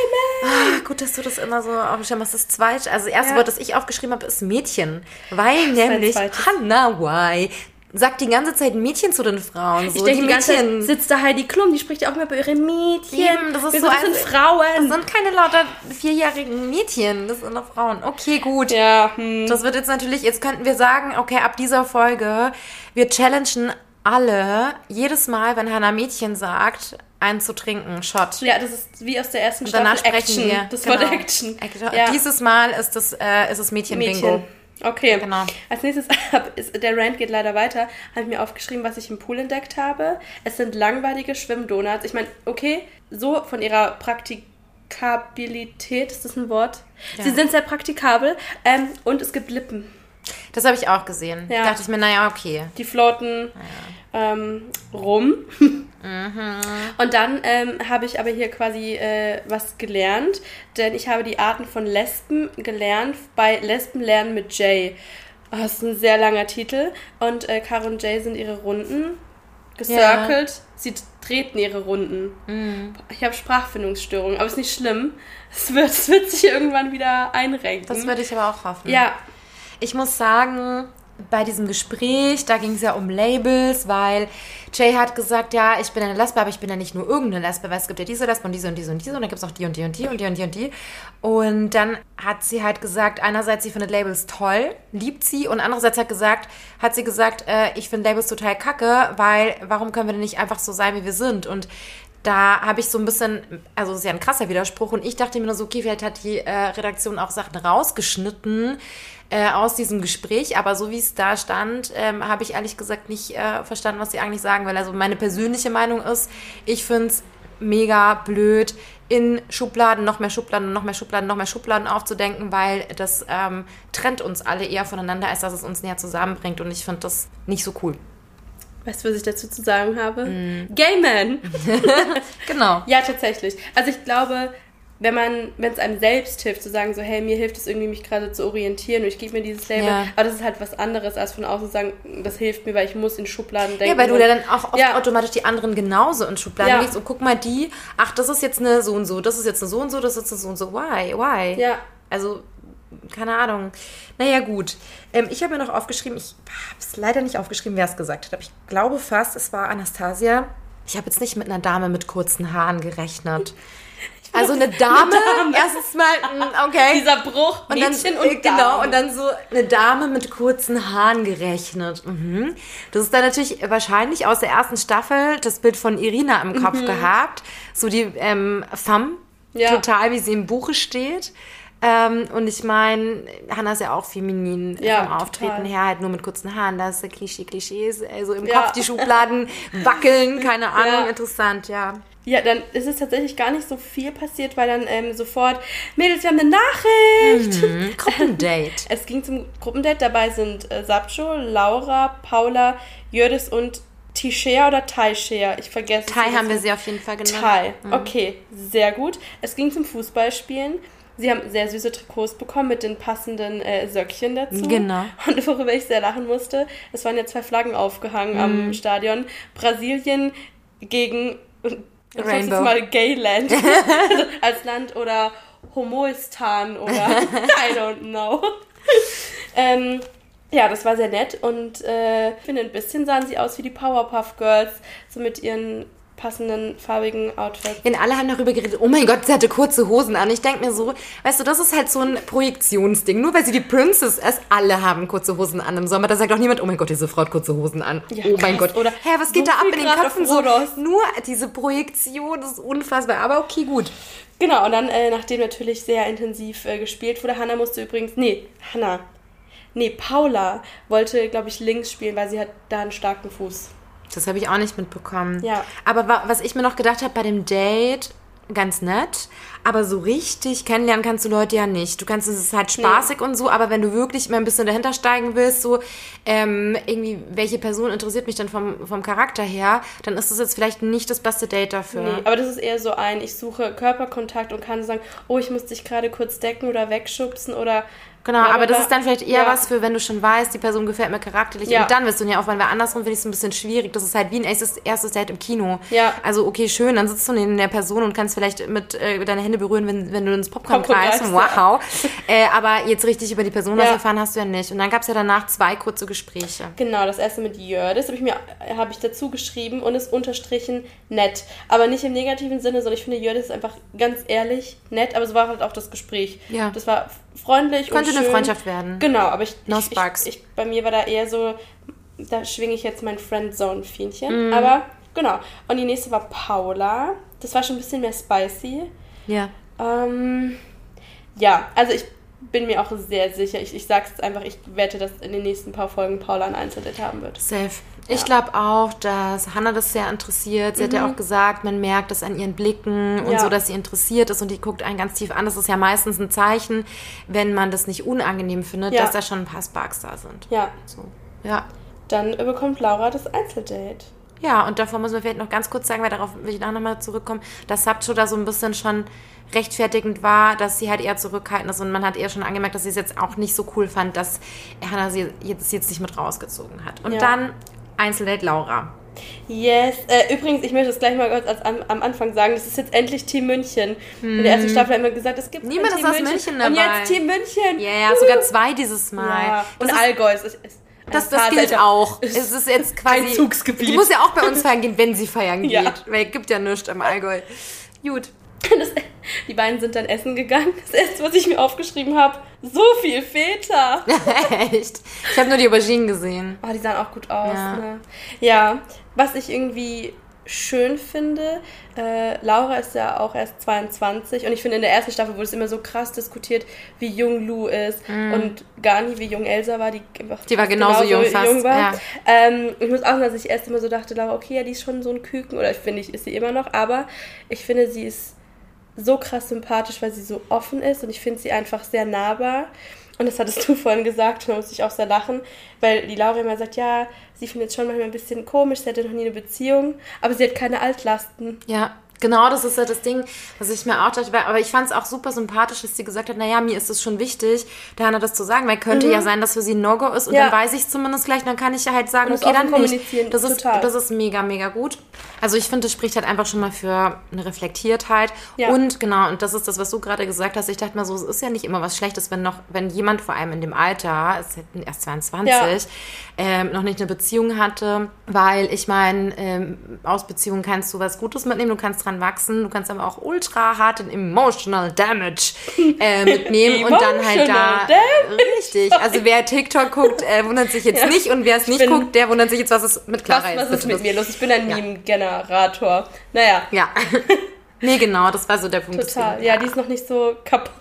Man.
Ah, gut, dass du das immer so aufgeschrieben hast. Das zweite, also das erste
Ja.
Wort, das ich aufgeschrieben habe, ist Mädchen. Weil
ein
nämlich. Hannah Why sagt die ganze Zeit Mädchen zu den Frauen. So,
Ich denke, die, ganze
Mädchen.
Zeit sitzt da Heidi Klum, die spricht ja auch immer über ihre Mädchen.
Eben, das ist
Wir
so
das sind Frauen.
Das sind keine lauter vierjährigen Mädchen, das sind doch Frauen. Okay, gut.
ja, hm.
Das wird jetzt natürlich, jetzt könnten wir sagen, okay, ab dieser Folge, wir challengen alle, jedes Mal, wenn Hannah Mädchen sagt, einen zu trinken, Shot.
ja, das ist wie aus der ersten
Und danach
Staffel
sprechen
Action.
wir.
Das
Genau.
Wort Action. Ja.
Dieses Mal ist es, äh, ist es Mädchen-Bingo.
Mädchen. Okay.
Genau.
Als nächstes, ist, der Rant geht leider weiter, habe ich mir aufgeschrieben, was ich im Pool entdeckt habe. Es sind langweilige Schwimmdonuts. Ich meine, okay, so von ihrer Praktikabilität, ist das ein Wort?
Ja.
Sie sind sehr praktikabel ähm, und es gibt Lippen.
Das habe ich auch gesehen.
Ja.
Da dachte ich mir, naja, okay.
Die floaten ähm, rum. Und dann ähm, habe ich aber hier quasi äh, was gelernt, denn ich habe die Arten von Lesben gelernt bei Lesben lernen mit Jay. Oh, das ist ein sehr langer Titel. Und äh, Caro und Jay sind ihre Runden gecircelt. Sie treten ihre Runden.
Mhm.
Ich habe Sprachfindungsstörungen, aber ist nicht schlimm. Es wird, es wird sich irgendwann wieder einrenken.
Das würde ich aber auch hoffen.
ja,
Ich muss sagen, bei diesem Gespräch, da ging es ja um Labels, weil Jay hat gesagt, ja, ich bin eine Lesbe, aber ich bin ja nicht nur irgendeine Lesbe, weil es gibt ja diese Lesbe und diese und diese und diese und dann gibt es auch die und die und die und die und die und die. Und dann hat sie halt gesagt, einerseits, sie findet Labels toll, liebt sie und andererseits hat gesagt, hat sie gesagt, äh, ich finde Labels total kacke, weil warum können wir denn nicht einfach so sein, wie wir sind? Und da habe ich so ein bisschen, also das ist ja ein krasser Widerspruch und ich dachte mir nur so, okay, vielleicht hat die äh, Redaktion auch Sachen rausgeschnitten äh, aus diesem Gespräch, aber so wie es da stand, ähm, habe ich ehrlich gesagt nicht äh, verstanden, was sie eigentlich sagen will. Also meine persönliche Meinung ist, ich finde es mega blöd, in Schubladen noch mehr Schubladen, noch mehr Schubladen, noch mehr Schubladen aufzudenken, weil das ähm, trennt uns alle eher voneinander, als dass es uns näher zusammenbringt und ich finde das nicht so cool.
Weißt du, was ich dazu zu sagen habe? Mm. Gay Man!
genau.
Ja, tatsächlich. Also ich glaube, wenn man, wenn es einem selbst hilft, zu sagen, so, hey, mir hilft es irgendwie, mich gerade zu orientieren und ich gebe mir dieses Label, ja. aber das ist halt was anderes, als von außen zu sagen, das hilft mir, weil ich muss in Schubladen denken.
Ja, weil du ja dann auch ja. automatisch die anderen genauso in Schubladen ja. legst und guck mal die, ach, das ist jetzt eine so und so, das ist jetzt eine so und so, das ist eine so und so, why, why?
Ja.
Also, keine Ahnung. Naja, gut. Ähm, ich habe mir noch aufgeschrieben, ich habe es leider nicht aufgeschrieben, wer es gesagt hat, aber ich glaube fast, es war Anastasia. Ich habe jetzt nicht mit einer Dame mit kurzen Haaren gerechnet. Also eine Dame, eine Dame. erstens mal, mm, okay.
Dieser Bruch,
und dann, und äh, Genau, und dann so eine Dame mit kurzen Haaren gerechnet. Mhm. Das ist dann natürlich wahrscheinlich aus der ersten Staffel das Bild von Irina im Kopf mhm. gehabt. So die ähm, Femme, ja. total wie sie im Buche steht. Ähm, und ich meine, Hannah ist ja auch feminin ja, vom Auftreten total. her, halt nur mit kurzen Haaren. Da ist der Klischee, Klischees, also im ja. Kopf die Schubladen wackeln, keine Ahnung, ja. interessant, ja.
Ja, dann ist es tatsächlich gar nicht so viel passiert, weil dann ähm, sofort, Mädels, wir haben eine Nachricht.
Mhm. Gruppendate.
es ging zum Gruppendate. Dabei sind äh, Sabcho, Laura, Paula, Jördis und Tishea oder Taishea? Ich vergesse.
Tai haben wir sie auf jeden Fall genannt.
Tai, mhm. okay, sehr gut. Es ging zum Fußballspielen. Sie haben sehr süße Trikots bekommen mit den passenden äh, Söckchen dazu.
Genau.
Und worüber ich sehr lachen musste, es waren ja zwei Flaggen aufgehangen mhm. am Stadion. Brasilien gegen ich Rainbow. mal Gayland als Land oder Homoistan oder I don't know. ähm, ja, das war sehr nett und äh, ich finde, ein bisschen sahen sie aus wie die Powerpuff Girls, so mit ihren passenden farbigen Outfits.
Wenn alle haben darüber geredet, oh mein Gott, sie hatte kurze Hosen an. Ich denke mir so, weißt du, das ist halt so ein Projektionsding. Nur weil sie die Princess ist, alle haben kurze Hosen an im Sommer. Da sagt auch niemand, oh mein Gott, diese Frau hat kurze Hosen an. Ja, oh mein Gott. Oder hä, was geht so da ab in den Köpfen? So, nur diese Projektion, das ist unfassbar. Aber okay, gut.
Genau, und dann, äh, nachdem natürlich sehr intensiv äh, gespielt wurde, Hannah musste übrigens, nee, Hannah, nee, Paula wollte, glaube ich, links spielen, weil sie hat da einen starken Fuß.
Das habe ich auch nicht mitbekommen.
Ja.
Aber was ich mir noch gedacht habe bei dem Date, ganz nett, aber so richtig kennenlernen kannst du Leute ja nicht. Du kannst, es ist halt spaßig nee. und so, aber wenn du wirklich mal ein bisschen dahinter steigen willst, so ähm, irgendwie, welche Person interessiert mich denn vom, vom Charakter her, dann ist das jetzt vielleicht nicht das beste Date dafür. Nee,
aber das ist eher so ein, ich suche Körperkontakt und kann sagen, oh, ich muss dich gerade kurz decken oder wegschubsen oder
Genau, aber, aber das ist dann vielleicht eher ja. was für, wenn du schon weißt, die Person gefällt mir charakterlich ja. und dann wirst du ihn ja aufbauen, weil andersrum finde ich es ein bisschen schwierig. Das ist halt wie ein erstes, erstes Date im Kino.
Ja.
Also okay, schön, dann sitzt du neben der Person und kannst vielleicht mit äh, deine Hände berühren, wenn, wenn du ins Popcorn, Popcorn greifst. Wow. äh, aber jetzt richtig über die Person was erfahren hast du ja nicht. Und dann gab es ja danach zwei kurze Gespräche.
Genau, das erste mit Jördis habe ich mir habe ich dazu geschrieben und ist unterstrichen nett. Aber nicht im negativen Sinne, sondern ich finde Jördis ist einfach ganz ehrlich nett, aber es war halt auch das Gespräch.
Ja.
Das war freundlich
Könnte und schön. eine Freundschaft werden.
Genau, aber ich,
no
ich. Ich, ich, bei mir war da eher so, da schwinge ich jetzt mein Friendzone-Fienchen. Mm. Aber genau. Und die nächste war Paula. Das war schon ein bisschen mehr spicy.
Ja.
Ähm, ja, also ich bin mir auch sehr sicher. Ich, ich sag's jetzt einfach, ich wette, dass in den nächsten paar Folgen Paula ein Einzeldate haben wird.
Safe. Ich glaube auch, dass Hannah das sehr interessiert. Sie mhm. hat ja mhm. auch gesagt, man merkt es an ihren Blicken und ja. so, dass sie interessiert ist und die guckt einen ganz tief an. Das ist ja meistens ein Zeichen, wenn man das nicht unangenehm findet, ja. dass da schon ein paar Sparks da sind.
Ja.
So. Ja.
Dann bekommt Laura das Einzeldate.
Ja, und davor muss man vielleicht noch ganz kurz sagen, weil darauf will ich auch nochmal zurückkommen, dass Sabcho da so ein bisschen schon rechtfertigend war, dass sie halt eher zurückhaltend ist und man hat eher schon angemerkt, dass sie es jetzt auch nicht so cool fand, dass Hannah sie jetzt, jetzt nicht mit rausgezogen hat. Und ja. dann Einzeldate Laura.
Yes. Äh, übrigens, ich möchte es gleich mal kurz am, am, Anfang sagen, das ist jetzt endlich Team München. Hm. In der ersten Staffel haben wir gesagt, es gibt
Niemand
Team
ist aus München, München dabei.
Und jetzt Team München.
Ja, yeah, sogar zwei dieses Mal. Ja.
Und Allgäu ist, ist
Das, das gilt auch. Es ist jetzt quasi.
Einzugsgebiet.
Die muss ja auch bei uns feiern gehen, wenn sie feiern geht.
Ja.
Weil es gibt ja nichts im Allgäu. Gut.
Das, die beiden sind dann essen gegangen. Das erste, was ich mir aufgeschrieben habe, so viel Feta.
Echt. Ich habe nur die Auberginen gesehen.
Oh, die sahen auch gut aus.
Ja.
Ne? ja, was ich irgendwie schön finde, äh, Laura ist ja auch erst 22 und ich finde in der ersten Staffel wurde es immer so krass diskutiert, wie jung Lou ist und Gani, wie jung Elsa war, die einfach.
Die war genauso jung fast,
war.
ja.
Ähm, ich muss auch sagen, dass ich erst immer so dachte, Laura, okay, ja, die ist schon so ein Küken oder ich finde, ich ist sie immer noch, aber ich finde, sie ist so krass sympathisch, weil sie so offen ist und ich finde sie einfach sehr nahbar. Und das hattest du vorhin gesagt, und da musste ich auch sehr lachen, weil die Laura immer sagt, ja, sie findet es schon manchmal ein bisschen komisch, sie hatte noch nie eine Beziehung, aber sie hat keine Altlasten.
Ja, genau, das ist ja das Ding, was ich mir auch dachte. Aber ich fand es auch super sympathisch, dass sie gesagt hat, naja, mir ist es schon wichtig, Hannah das zu sagen, weil könnte ja sein, dass für sie ein No-Go ist und
Mhm. Ja.
dann weiß ich zumindest gleich, dann kann ich ja halt sagen, okay, dann nicht. Das ist, das ist mega, mega gut. Also ich finde, das spricht halt einfach schon mal für eine Reflektiertheit.
Ja.
Und genau, und das ist das, was du gerade gesagt hast. Ich dachte mal so, es ist ja nicht immer was Schlechtes, wenn noch, wenn jemand vor allem in dem Alter, ist ja erst 22,
Ja.
ähm, noch nicht eine Beziehung hatte, weil ich meine, ähm, aus Beziehungen kannst du was Gutes mitnehmen, du kannst dran wachsen, du kannst aber auch ultra harten Emotional Damage äh, mitnehmen und dann halt da.
Emotional
Richtig. Also wer TikTok guckt, äh, wundert sich jetzt
Ja.
nicht und wer es nicht
bin-
guckt, der wundert sich jetzt, was ist mit Clara
Was, was ist
bitte
mit mir los? Ich bin ein
Ja.
Meme-Generator. Naja,
Ja. nee, genau, das war so der Punkt.
total. Ja, die ist noch nicht so kaputt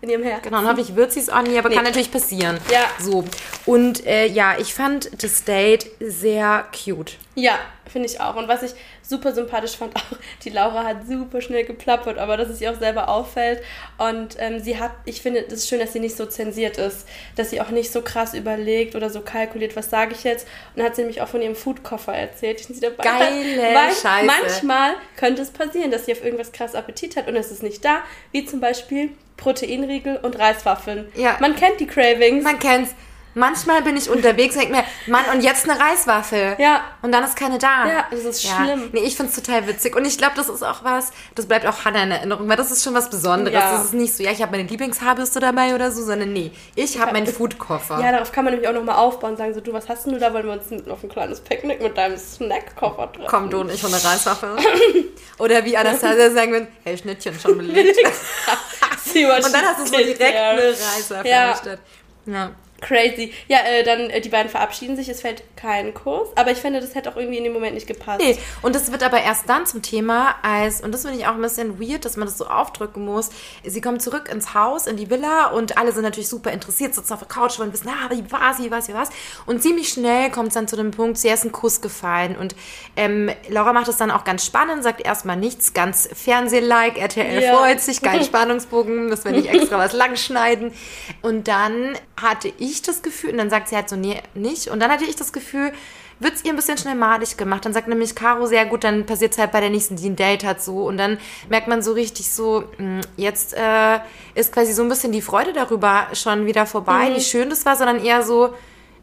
in ihrem Herzen.
Genau, dann hoffe ich, es auch nie, aber
Nee.
kann natürlich passieren.
Ja.
So. Und äh, ja, ich fand das Date sehr cute.
Ja, finde ich auch. Und was ich super sympathisch fand, auch die Laura hat super schnell geplappert, aber dass es ihr auch selber auffällt. Und ähm, sie hat, ich finde es schön, dass sie nicht so zensiert ist, dass sie auch nicht so krass überlegt oder so kalkuliert, was sage ich jetzt. Und dann hat sie nämlich auch von ihrem Foodkoffer erzählt, den sie dabei
Geile
hat. Weil
Scheiße.
manchmal könnte es passieren, dass sie auf irgendwas krass Appetit hat und es ist nicht da, wie zum Beispiel Proteinriegel und Reiswaffeln.
Ja.
Man kennt die Cravings.
Man kennt's. Manchmal bin ich unterwegs und denke mir, Mann, und jetzt eine Reiswaffel.
Ja.
Und dann ist keine da.
Ja, das ist schlimm.
Nee, ich find's total witzig. Und ich glaube, das ist auch was, das bleibt auch Hannah in Erinnerung, weil das ist schon was Besonderes.
Ja.
Das ist nicht so, ja, ich habe meine Lieblingshaarbürste dabei oder so, sondern nee, ich habe meinen Foodkoffer.
Ja, darauf kann man nämlich auch nochmal aufbauen und sagen so, du, was hast denn du da? Wollen wir uns auf ein kleines Picknick mit deinem Snackkoffer treffen?
Komm, du und ich von der Reiswaffel. oder wie Anastasia sagen würde, hey, Schnittchen schon belegt. Und dann hast du so direkt eine Reiswaffel
Ja.
anstatt. Ja.
Crazy. Ja, äh, dann äh, die beiden verabschieden sich, es fällt kein Kuss, aber ich finde, das hätte auch irgendwie in dem Moment nicht gepasst.
Nee, und das wird aber erst dann zum Thema, als, und das finde ich auch ein bisschen weird, dass man das so aufdrücken muss. Sie kommen zurück ins Haus, in die Villa und alle sind natürlich super interessiert, sitzen auf der Couch, wollen wissen, ah, wie war's, wie war's, wie war's. Und ziemlich schnell kommt es dann zu dem Punkt, zuerst ein Kuss gefallen. Und ähm, Laura macht es dann auch ganz spannend, sagt erstmal nichts, ganz Fernseh-like, RTL
Ja.
freut sich, kein Spannungsbogen, müssen wir nicht extra was lang schneiden. Und dann hatte ich das Gefühl, und dann sagt sie halt so, nee, nicht. Und dann hatte ich das Gefühl, wird es ihr ein bisschen schnell madig gemacht. Dann sagt nämlich Caro, sehr gut, dann passiert es halt bei der nächsten, die ein Date hat, so. Und dann merkt man so richtig so, mh, jetzt äh, ist quasi so ein bisschen die Freude darüber schon wieder vorbei, wie schön das war, sondern eher so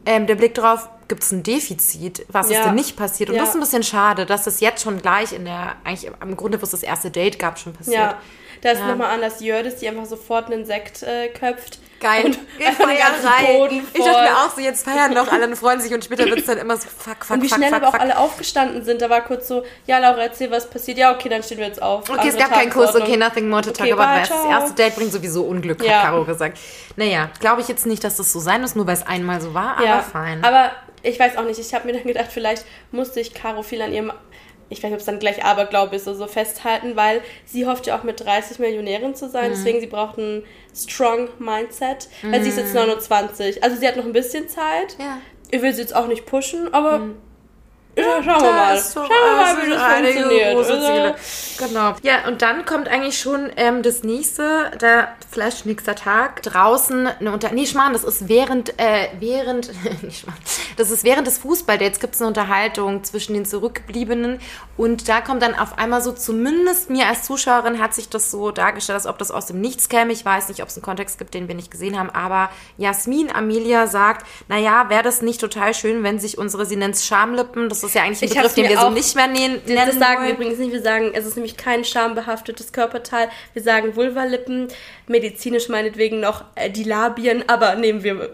ähm, der Blick drauf, gibt es ein Defizit, was
Ja.
ist denn nicht passiert? Und
Ja.
das ist ein bisschen schade, dass das jetzt schon gleich in der, eigentlich im Grunde, wo es das erste Date gab, schon passiert.
Ja, da ist
Ja.
nochmal anders Jördis, die einfach sofort einen Sekt äh, köpft.
Geil.
Und ganzen
Feierei. Ich dachte mir auch so, jetzt feiern noch alle und freuen sich und später wird es dann immer so fuck, fuck,
Und wie
fuck,
schnell
fuck,
aber auch
fuck.
alle aufgestanden sind. Da war kurz so, ja, Laura, erzähl, was passiert. Ja, okay, dann stehen wir jetzt auf.
Okay, es
Andere
gab keinen Kurs, okay, nothing more to talk
Okay,
about.
bye,
Das erste Date bringt sowieso Unglück,
Ja.
hat Caro gesagt. Naja, glaube ich jetzt nicht, dass das so sein muss, nur weil es einmal so war, aber
ja,
fein.
Aber ich weiß auch nicht, ich habe mir dann gedacht, vielleicht musste ich Caro viel an ihrem, ich weiß nicht, ob es dann gleich Aberglaube ist, so, so festhalten, weil sie hofft ja auch mit 30 Millionärin zu
Mhm.
sein, deswegen sie braucht ein strong Mindset, weil sie ist jetzt 29, also sie hat noch ein bisschen Zeit.
Ja.
Ich will sie jetzt auch nicht pushen, aber ja, schauen wir mal.
doch
Schauen wir mal, wie das funktioniert. Also.
Genau. Ja, und dann kommt eigentlich schon ähm, das nächste, der Flash, nächster Tag. Draußen eine Unter... Nee, Schmarrn, das ist während, äh, während, nicht Schmarrn, das ist während des Fußballdates gibt es eine Unterhaltung zwischen den Zurückgebliebenen und da kommt dann auf einmal so, zumindest mir als Zuschauerin hat sich das so dargestellt, als ob das aus dem Nichts käme. Ich weiß nicht, ob es einen Kontext gibt, den wir nicht gesehen haben, aber Jasmin Amelia sagt, naja, wäre das nicht total schön, wenn sich unsere, sie nennt Schamlippen, das ist ja eigentlich ein
Ich
Begriff, den wir so nicht mehr nennen,
Das sagen wir
wollen.
übrigens nicht. Wir sagen, es ist nämlich kein schambehaftetes Körperteil. Wir sagen Vulvalippen, medizinisch meinetwegen noch äh, die Labien, aber nehmen wir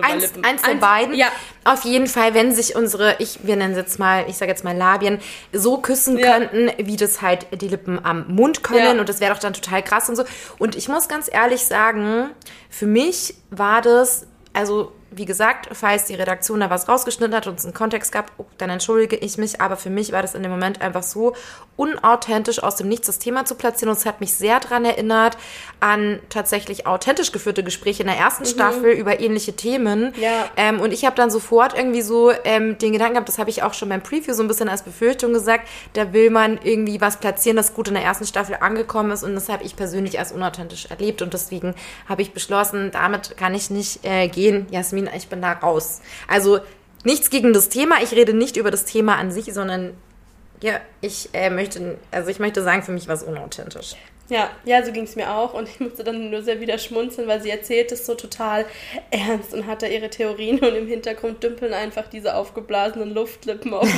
Eins, eins der beiden. Ja. Auf jeden Fall, wenn sich unsere, ich, wir nennen es jetzt mal, ich sage jetzt mal Labien, so küssen ja. könnten, wie das halt die Lippen am Mund können. Ja. Und das wäre doch dann total krass und so. Und ich muss ganz ehrlich sagen, für mich war das, also wie gesagt, falls die Redaktion da was rausgeschnitten hat und es einen Kontext gab, oh, dann entschuldige ich mich. Aber für mich war das in dem Moment einfach so unauthentisch aus dem Nichts das Thema zu platzieren. Und es hat mich sehr daran erinnert an tatsächlich authentisch geführte Gespräche in der ersten mhm. Staffel über ähnliche Themen. Ja. Ähm, und ich habe dann sofort irgendwie so ähm, den Gedanken gehabt, das habe ich auch schon beim Preview so ein bisschen als Befürchtung gesagt, da will man irgendwie was platzieren, das gut in der ersten Staffel angekommen ist. Und das habe ich persönlich als unauthentisch erlebt. Und deswegen habe ich beschlossen, damit kann ich nicht äh, gehen. Jasmin Jasmin, ich bin da raus. Also nichts gegen das Thema. Ich rede nicht über das Thema an sich, sondern ja, ich äh, möchte, also ich möchte sagen, für mich war es unauthentisch.
Ja, ja, so ging es mir auch und ich musste dann nur sehr wieder schmunzeln, weil sie erzählt es so total ernst und hat da ihre Theorien und im Hintergrund dümpeln einfach diese aufgeblasenen Luftlippen auf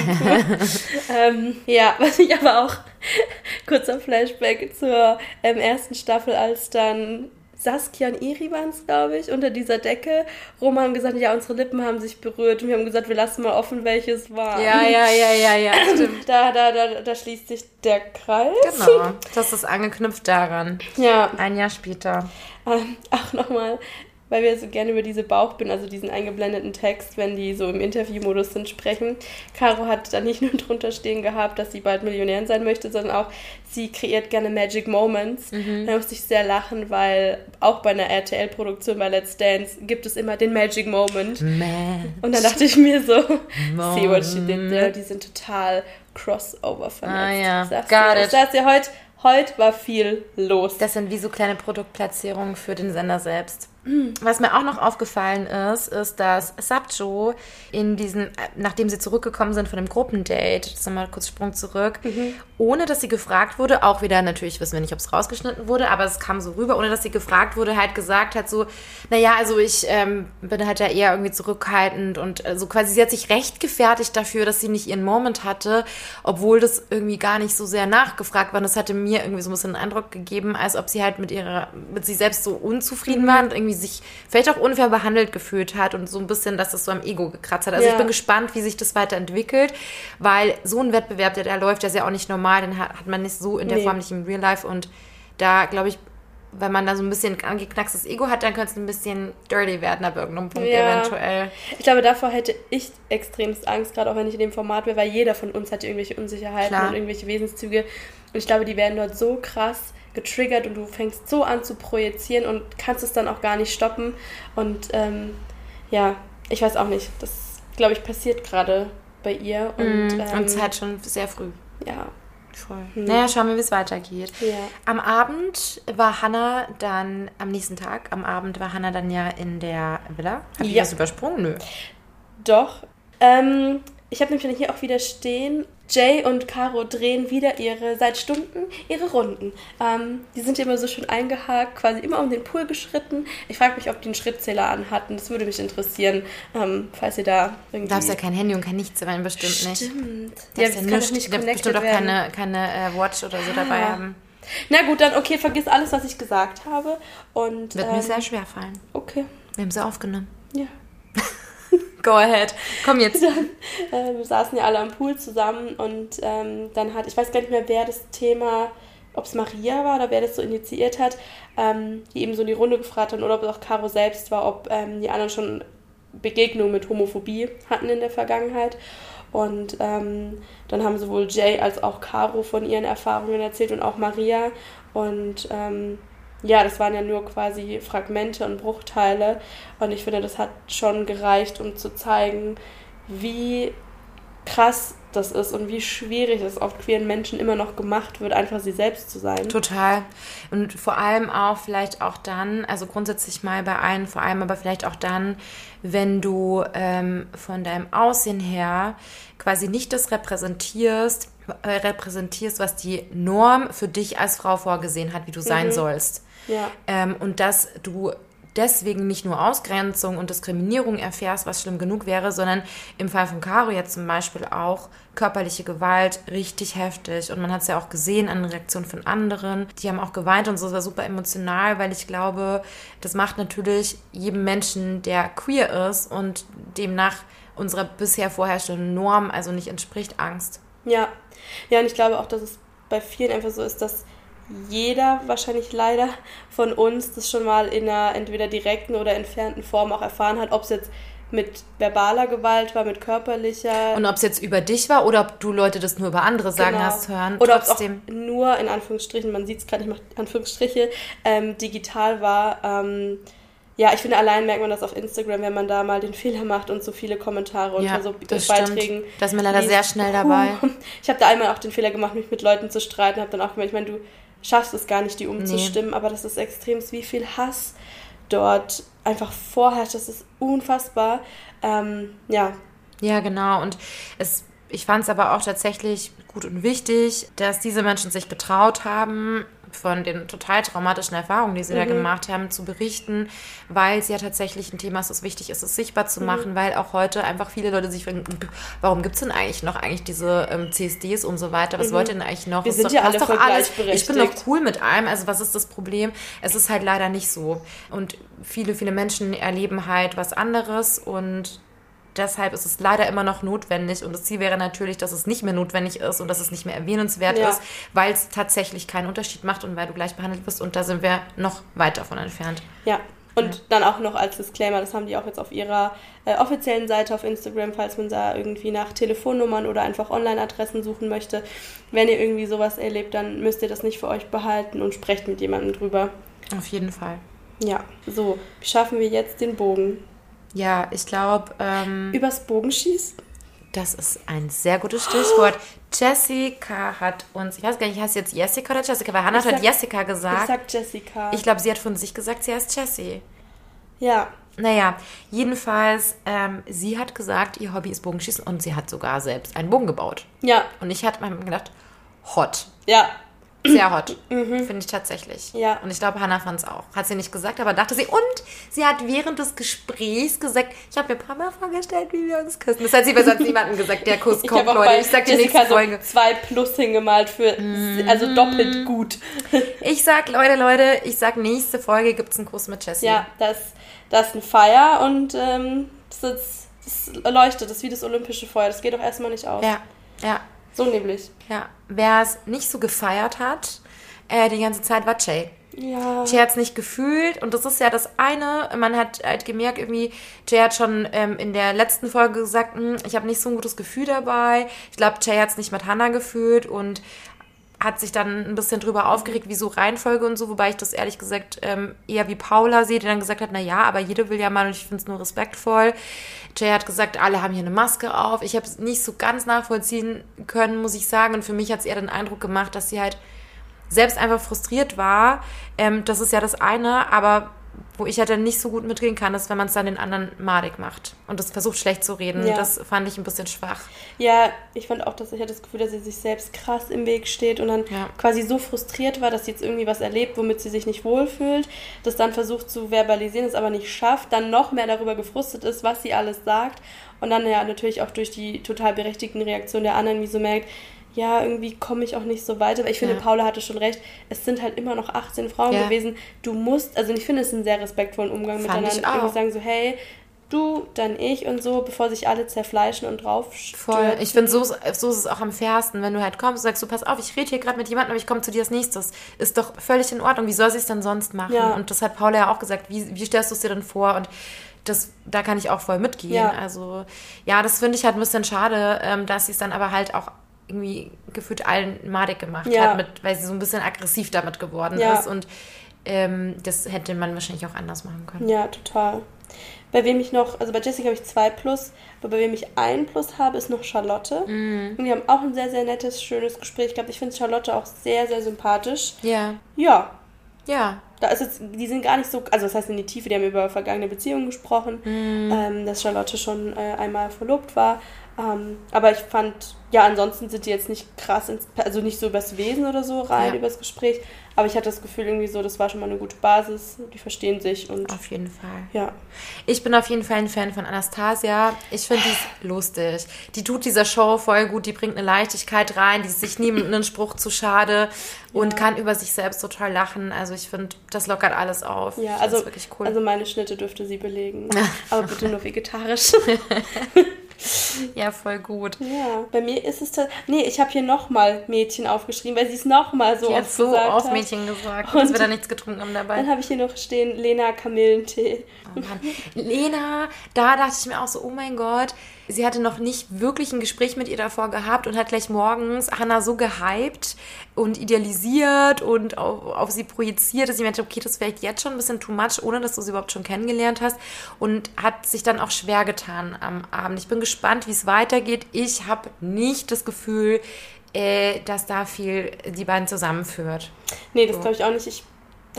ähm, Ja, was ich aber auch, kurzer Flashback zur ähm, ersten Staffel, als dann Saskia und Iri waren es, glaube ich, unter dieser Decke. Roma haben gesagt, ja, unsere Lippen haben sich berührt und wir haben gesagt, wir lassen mal offen, welches war.
Ja, ja, ja, ja, ja, stimmt.
Da, da, da, da schließt sich der Kreis.
Genau, das ist angeknüpft daran. Ja. Ein Jahr später.
Ähm, auch nochmal weil wir so gerne über diese Bauchbinden, also diesen eingeblendeten Text, wenn die so im Interviewmodus sind, sprechen. Caro hat da nicht nur drunter stehen gehabt, dass sie bald Millionärin sein möchte, sondern auch, sie kreiert gerne Magic Moments. Mhm. Da musste ich sehr lachen, weil auch bei einer RTL-Produktion bei Let's Dance gibt es immer den Magic Moment. Magic Und dann dachte ich mir so, Moment. see what she did there. Die sind total crossover vernetzt. Ah ja, Sagst got du, it. Das ja heute, heute war viel los.
Das sind wie so kleine Produktplatzierungen für den Sender selbst. Was mir auch noch aufgefallen ist, ist, dass Sabjo in diesen, nachdem sie zurückgekommen sind von dem Gruppendate, das nochmal kurz Sprung zurück, mhm. ohne dass sie gefragt wurde, auch wieder, natürlich wissen wir nicht, ob es rausgeschnitten wurde, aber es kam so rüber, ohne dass sie gefragt wurde, halt gesagt hat so, naja, also ich ähm, bin halt ja eher irgendwie zurückhaltend und so also quasi, sie hat sich recht gefertigt dafür, dass sie nicht ihren Moment hatte, obwohl das irgendwie gar nicht so sehr nachgefragt war. Und das hatte mir irgendwie so ein bisschen den Eindruck gegeben, als ob sie halt mit ihrer, mit sich selbst so unzufrieden mhm. war und irgendwie sich vielleicht auch unfair behandelt gefühlt hat und so ein bisschen, dass das so am Ego gekratzt hat. Also ja. ich bin gespannt, wie sich das weiterentwickelt, weil so ein Wettbewerb, der da läuft, der ist ja auch nicht normal, den hat, hat man nicht so in der nee. Form nicht im Real Life und da glaube ich, wenn man da so ein bisschen angeknackstes Ego hat, dann könnte es ein bisschen dirty werden ab irgendeinem Punkt ja. eventuell.
Ich glaube, davor hätte ich extremst Angst, gerade auch wenn ich in dem Format wäre, weil jeder von uns hat irgendwelche Unsicherheiten Klar. und irgendwelche Wesenszüge. Und ich glaube, die werden dort so krass getriggert und du fängst so an zu projizieren und kannst es dann auch gar nicht stoppen. Und ähm, ja, ich weiß auch nicht. Das, glaube ich, passiert gerade bei ihr. Und,
mm, ähm, und Zeit schon sehr früh. Ja. Voll. Hm. Naja, schauen wir, wie es weitergeht. Ja. Am Abend war Hannah dann, am nächsten Tag, am Abend war Hannah dann ja in der Villa. Ich ja. was übersprungen? Nö.
Doch. Ähm, ich habe nämlich hier auch wieder stehen, Jay und Caro drehen wieder ihre, seit Stunden, ihre Runden. Ähm, die sind immer so schön eingehakt, quasi immer um den Pool geschritten. Ich frage mich, ob die einen Schrittzähler anhatten. Das würde mich interessieren, ähm, falls ihr da
irgendwie... Du darfst ja kein Handy und kein Nichts sein, bestimmt Stimmt. nicht. Stimmt. Ja, das ja kann nicht bestimmt auch keine, keine äh, Watch oder so ja. dabei haben.
Na gut, dann okay, vergiss alles, was ich gesagt habe. Und,
Wird ähm, mir sehr schwer fallen.
Okay.
Wir haben sie aufgenommen. Ja. Go ahead. Komm jetzt.
Dann, äh, wir saßen ja alle am Pool zusammen und ähm, dann hat, ich weiß gar nicht mehr, wer das Thema, ob es Maria war oder wer das so initiiert hat, ähm, die eben so in die Runde gefragt hat oder ob es auch Caro selbst war, ob ähm, die anderen schon Begegnungen mit Homophobie hatten in der Vergangenheit. Und ähm, dann haben sowohl Jay als auch Caro von ihren Erfahrungen erzählt und auch Maria. Und ähm, ja, das waren ja nur quasi Fragmente und Bruchteile. Und ich finde, das hat schon gereicht, um zu zeigen, wie krass das ist und wie schwierig es oft queeren Menschen immer noch gemacht wird, einfach sie selbst zu sein.
Total. Und vor allem auch vielleicht auch dann, also grundsätzlich mal bei allen, vor allem aber vielleicht auch dann, wenn du ähm, von deinem Aussehen her quasi nicht das repräsentierst, repräsentierst, was die Norm für dich als Frau vorgesehen hat, wie du sein mhm. sollst. Ja. Ähm, und dass du deswegen nicht nur Ausgrenzung und Diskriminierung erfährst, was schlimm genug wäre, sondern im Fall von Caro jetzt zum Beispiel auch körperliche Gewalt richtig heftig. Und man hat es ja auch gesehen an Reaktionen von anderen. Die haben auch geweint und so, es war super emotional, weil ich glaube, das macht natürlich jedem Menschen, der queer ist und demnach unserer bisher vorherrschenden Norm also nicht entspricht, Angst.
Ja, ja, und ich glaube auch, dass es bei vielen einfach so ist, dass jeder wahrscheinlich leider von uns das schon mal in einer entweder direkten oder entfernten Form auch erfahren hat, ob es jetzt mit verbaler Gewalt war, mit körperlicher.
Und ob es jetzt über dich war oder ob du Leute das nur über andere sagen genau. hast hören.
Oder ob es nur in Anführungsstrichen, man sieht es gerade, ich mache Anführungsstriche, ähm, digital war. Ähm, ja, ich finde, allein merkt man das auf Instagram, wenn man da mal den Fehler macht und so viele Kommentare
ja,
unter so
Beiträgen. Da ist man leider sehr schnell dabei.
Ich habe da einmal auch den Fehler gemacht, mich mit Leuten zu streiten, habe dann auch gemerkt, ich meine, du schaffst es gar nicht, die umzustimmen, nee. aber das ist extrem, wie viel Hass dort einfach vorherrscht. Das ist unfassbar. Ähm, ja.
Ja, genau. Und es, ich fand es aber auch tatsächlich gut und wichtig, dass diese Menschen sich getraut haben, von den total traumatischen Erfahrungen, die sie mhm. da gemacht haben, zu berichten, weil es ja tatsächlich ein Thema ist, das wichtig ist, es sichtbar zu mhm. machen, weil auch heute einfach viele Leute sich fragen, warum gibt es denn eigentlich noch eigentlich diese ähm, CSDs und so weiter? Was mhm. wollt ihr denn eigentlich noch?
Wir sind doch, ja alle alles.
Ich bin doch cool mit allem. Also was ist das Problem? Es ist halt leider nicht so. Und viele, viele Menschen erleben halt was anderes und deshalb ist es leider immer noch notwendig und das Ziel wäre natürlich, dass es nicht mehr notwendig ist und dass es nicht mehr erwähnenswert ja. ist, weil es tatsächlich keinen Unterschied macht und weil du gleich behandelt bist und da sind wir noch weit davon entfernt.
Ja. Und ja. dann auch noch als Disclaimer, das haben die auch jetzt auf ihrer äh, offiziellen Seite auf Instagram, falls man da irgendwie nach Telefonnummern oder einfach Online-Adressen suchen möchte. Wenn ihr irgendwie sowas erlebt, dann müsst ihr das nicht für euch behalten und sprecht mit jemandem drüber.
Auf jeden Fall.
Ja, so, schaffen wir jetzt den Bogen?
Ja, ich glaube. Ähm,
Übers Bogenschießen?
Das ist ein sehr gutes Stichwort. Jessica hat uns, ich weiß gar nicht, heißt jetzt Jessica oder Jessica? Weil Hannah hat Jessica gesagt. Ich
sag Jessica.
Ich glaube, sie hat von sich gesagt, sie heißt Jessie.
Ja.
Naja, jedenfalls, ähm, sie hat gesagt, ihr Hobby ist Bogenschießen und sie hat sogar selbst einen Bogen gebaut.
Ja.
Und ich hatte mir gedacht, hot.
Ja,
sehr hot, mhm. finde ich tatsächlich.
Ja.
Und ich glaube, Hannah fand es auch. Hat sie nicht gesagt, aber dachte sie. Und sie hat während des Gesprächs gesagt, ich habe mir ein paar Mal vorgestellt, wie wir uns küssen. Das hat sie bei sonst niemandem gesagt, der Kuss kommt, Leute. Ich sag die nächste Folge.
So zwei plus hingemalt für, mhm. also doppelt gut.
ich sag, Leute, Leute, ich sag, nächste Folge gibt es einen Kuss mit Jessie.
Ja, das, das ist ein Feier und ähm, das, ist, das leuchtet, das ist wie das olympische Feuer. Das geht doch erstmal nicht aus.
Ja, ja.
So nämlich.
Ja. Wer es nicht so gefeiert hat, äh, die ganze Zeit war Jay.
Ja.
Jay hat es nicht gefühlt und das ist ja das eine. Man hat halt gemerkt, irgendwie, Jay hat schon ähm, in der letzten Folge gesagt, hm, ich habe nicht so ein gutes Gefühl dabei. Ich glaube, Jay hat es nicht mit Hannah gefühlt und hat sich dann ein bisschen drüber aufgeregt, wieso Reihenfolge und so, wobei ich das ehrlich gesagt ähm, eher wie Paula sehe, die dann gesagt hat, na ja, aber jede will ja mal und ich finde es nur respektvoll. Jay hat gesagt, alle haben hier eine Maske auf. Ich habe es nicht so ganz nachvollziehen können, muss ich sagen. Und für mich hat es eher den Eindruck gemacht, dass sie halt selbst einfach frustriert war. Ähm, das ist ja das eine, aber wo ich halt dann nicht so gut mitgehen kann, ist, wenn man es dann den anderen madig macht und das versucht schlecht zu reden. Ja. Das fand ich ein bisschen schwach.
Ja, ich fand auch, dass ich hatte das Gefühl, dass sie sich selbst krass im Weg steht und dann ja. quasi so frustriert war, dass sie jetzt irgendwie was erlebt, womit sie sich nicht wohlfühlt, das dann versucht zu verbalisieren, es aber nicht schafft, dann noch mehr darüber gefrustet ist, was sie alles sagt und dann ja natürlich auch durch die total berechtigten Reaktionen der anderen wie so merkt, ja, irgendwie komme ich auch nicht so weiter. Aber ich finde, ja. Paula hatte schon recht, es sind halt immer noch 18 Frauen ja. gewesen. Du musst, also ich finde es einen sehr respektvollen Umgang
Fand
miteinander.
Ich
auch. sagen so, hey, du, dann ich und so, bevor sich alle zerfleischen und drauf
Voll. Ich finde, so, so ist es auch am fairsten, wenn du halt kommst und sagst, du pass auf, ich rede hier gerade mit jemandem, aber ich komme zu dir als nächstes. Ist doch völlig in Ordnung. Wie soll sie es denn sonst machen?
Ja.
Und das hat Paula ja auch gesagt. Wie, wie stellst du es dir denn vor? Und das, da kann ich auch voll mitgehen.
Ja.
Also, ja, das finde ich halt ein bisschen schade, ähm, dass sie es dann aber halt auch irgendwie gefühlt allen madig gemacht
ja.
hat, mit, weil sie so ein bisschen aggressiv damit geworden
ja.
ist. Und ähm, das hätte man wahrscheinlich auch anders machen können.
Ja, total. Bei wem ich noch, also bei Jessica habe ich zwei Plus, aber bei wem ich ein Plus habe, ist noch Charlotte.
Mm.
Und die haben auch ein sehr, sehr nettes, schönes Gespräch gehabt. Ich finde Charlotte auch sehr, sehr sympathisch.
Ja.
Ja.
Ja.
Da ist jetzt, die sind gar nicht so, also das heißt in die Tiefe, die haben über vergangene Beziehungen gesprochen,
mm.
ähm, dass Charlotte schon äh, einmal verlobt war Ähm, aber ich fand, ja, ansonsten sind die jetzt nicht krass, ins, also nicht so übers Wesen oder so rein,
Ja.
übers Gespräch. Aber ich hatte das Gefühl irgendwie so, das war schon mal eine gute Basis. Die verstehen sich und
Auf jeden Fall.
ja.
Ich bin auf jeden Fall ein Fan von Anastasia. Ich finde die lustig. Die tut dieser Show voll gut. Die bringt eine Leichtigkeit rein. Die ist sich nie mit einem Spruch zu schade und kann über sich selbst total lachen. Also ich finde, das lockert alles auf.
Ja, also,
wirklich cool.
also meine Schnitte dürfte sie belegen. Aber bitte nur vegetarisch.
ja, voll gut.
ja, bei mir ist es. Nee, ich habe hier nochmal Mädchen aufgeschrieben, weil sie es nochmal so oft
so
gesagt
oft
hat.
Mädchen gesagt, dass
Und-
wir da nichts getrunken haben dabei.
Dann habe ich hier noch stehen Lena Kamillentee.
Oh Mann. Lena, da dachte ich mir auch so, oh mein Gott, sie hatte noch nicht wirklich ein Gespräch mit ihr davor gehabt und hat gleich morgens Hannah so gehypt und idealisiert und auf, auf sie projiziert, dass ich meinte, okay, das ist vielleicht jetzt schon ein bisschen too much, ohne dass du sie überhaupt schon kennengelernt hast und hat sich dann auch schwer getan am Abend. Ich bin gespannt, wie es weitergeht. Ich habe nicht das Gefühl, äh, dass da viel die beiden zusammenführt.
Nee, das glaube ich auch nicht. Ich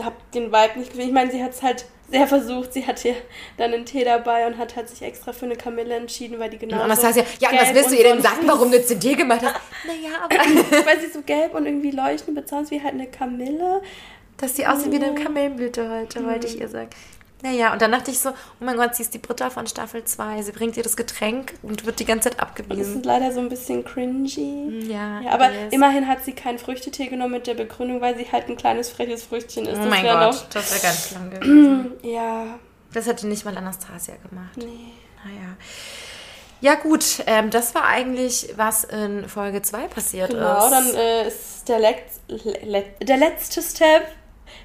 habe den Vibe nicht gefühlt. Ich meine, sie hat es halt sehr versucht. Sie hat hier dann einen Tee dabei und hat halt sich extra für eine Kamille entschieden, weil die genau.
Und Anastasia, ja, und was willst du ihr denn sagen, warum du jetzt den Tee gemacht hast? Naja, aber
Weil sie so gelb und irgendwie leuchten bezahlt wie halt eine Kamille.
Dass die aussehen wie eine Kamillenblüte heute, wollte ich ihr sagen. Naja, und dann dachte ich so, oh mein Gott, sie ist die Britta von Staffel 2. Sie bringt ihr das Getränk und wird die ganze Zeit
Das
abgewiesen.
ist leider so ein bisschen cringy.
Ja,
Ja, aber
yes.
immerhin hat sie keinen Früchtetee genommen mit der Begründung, weil sie halt ein kleines freches Früchtchen ist.
Oh
Das
mein Gott,
Noch,
das wäre ganz schlimm gewesen.
ja,
Das hätte nicht mal Anastasia gemacht.
nee.
Naja. Ja gut, ähm, das war eigentlich, was in Folge 2 passiert
Genau,
ist.
dann äh, ist der, Letz le le der letzte Step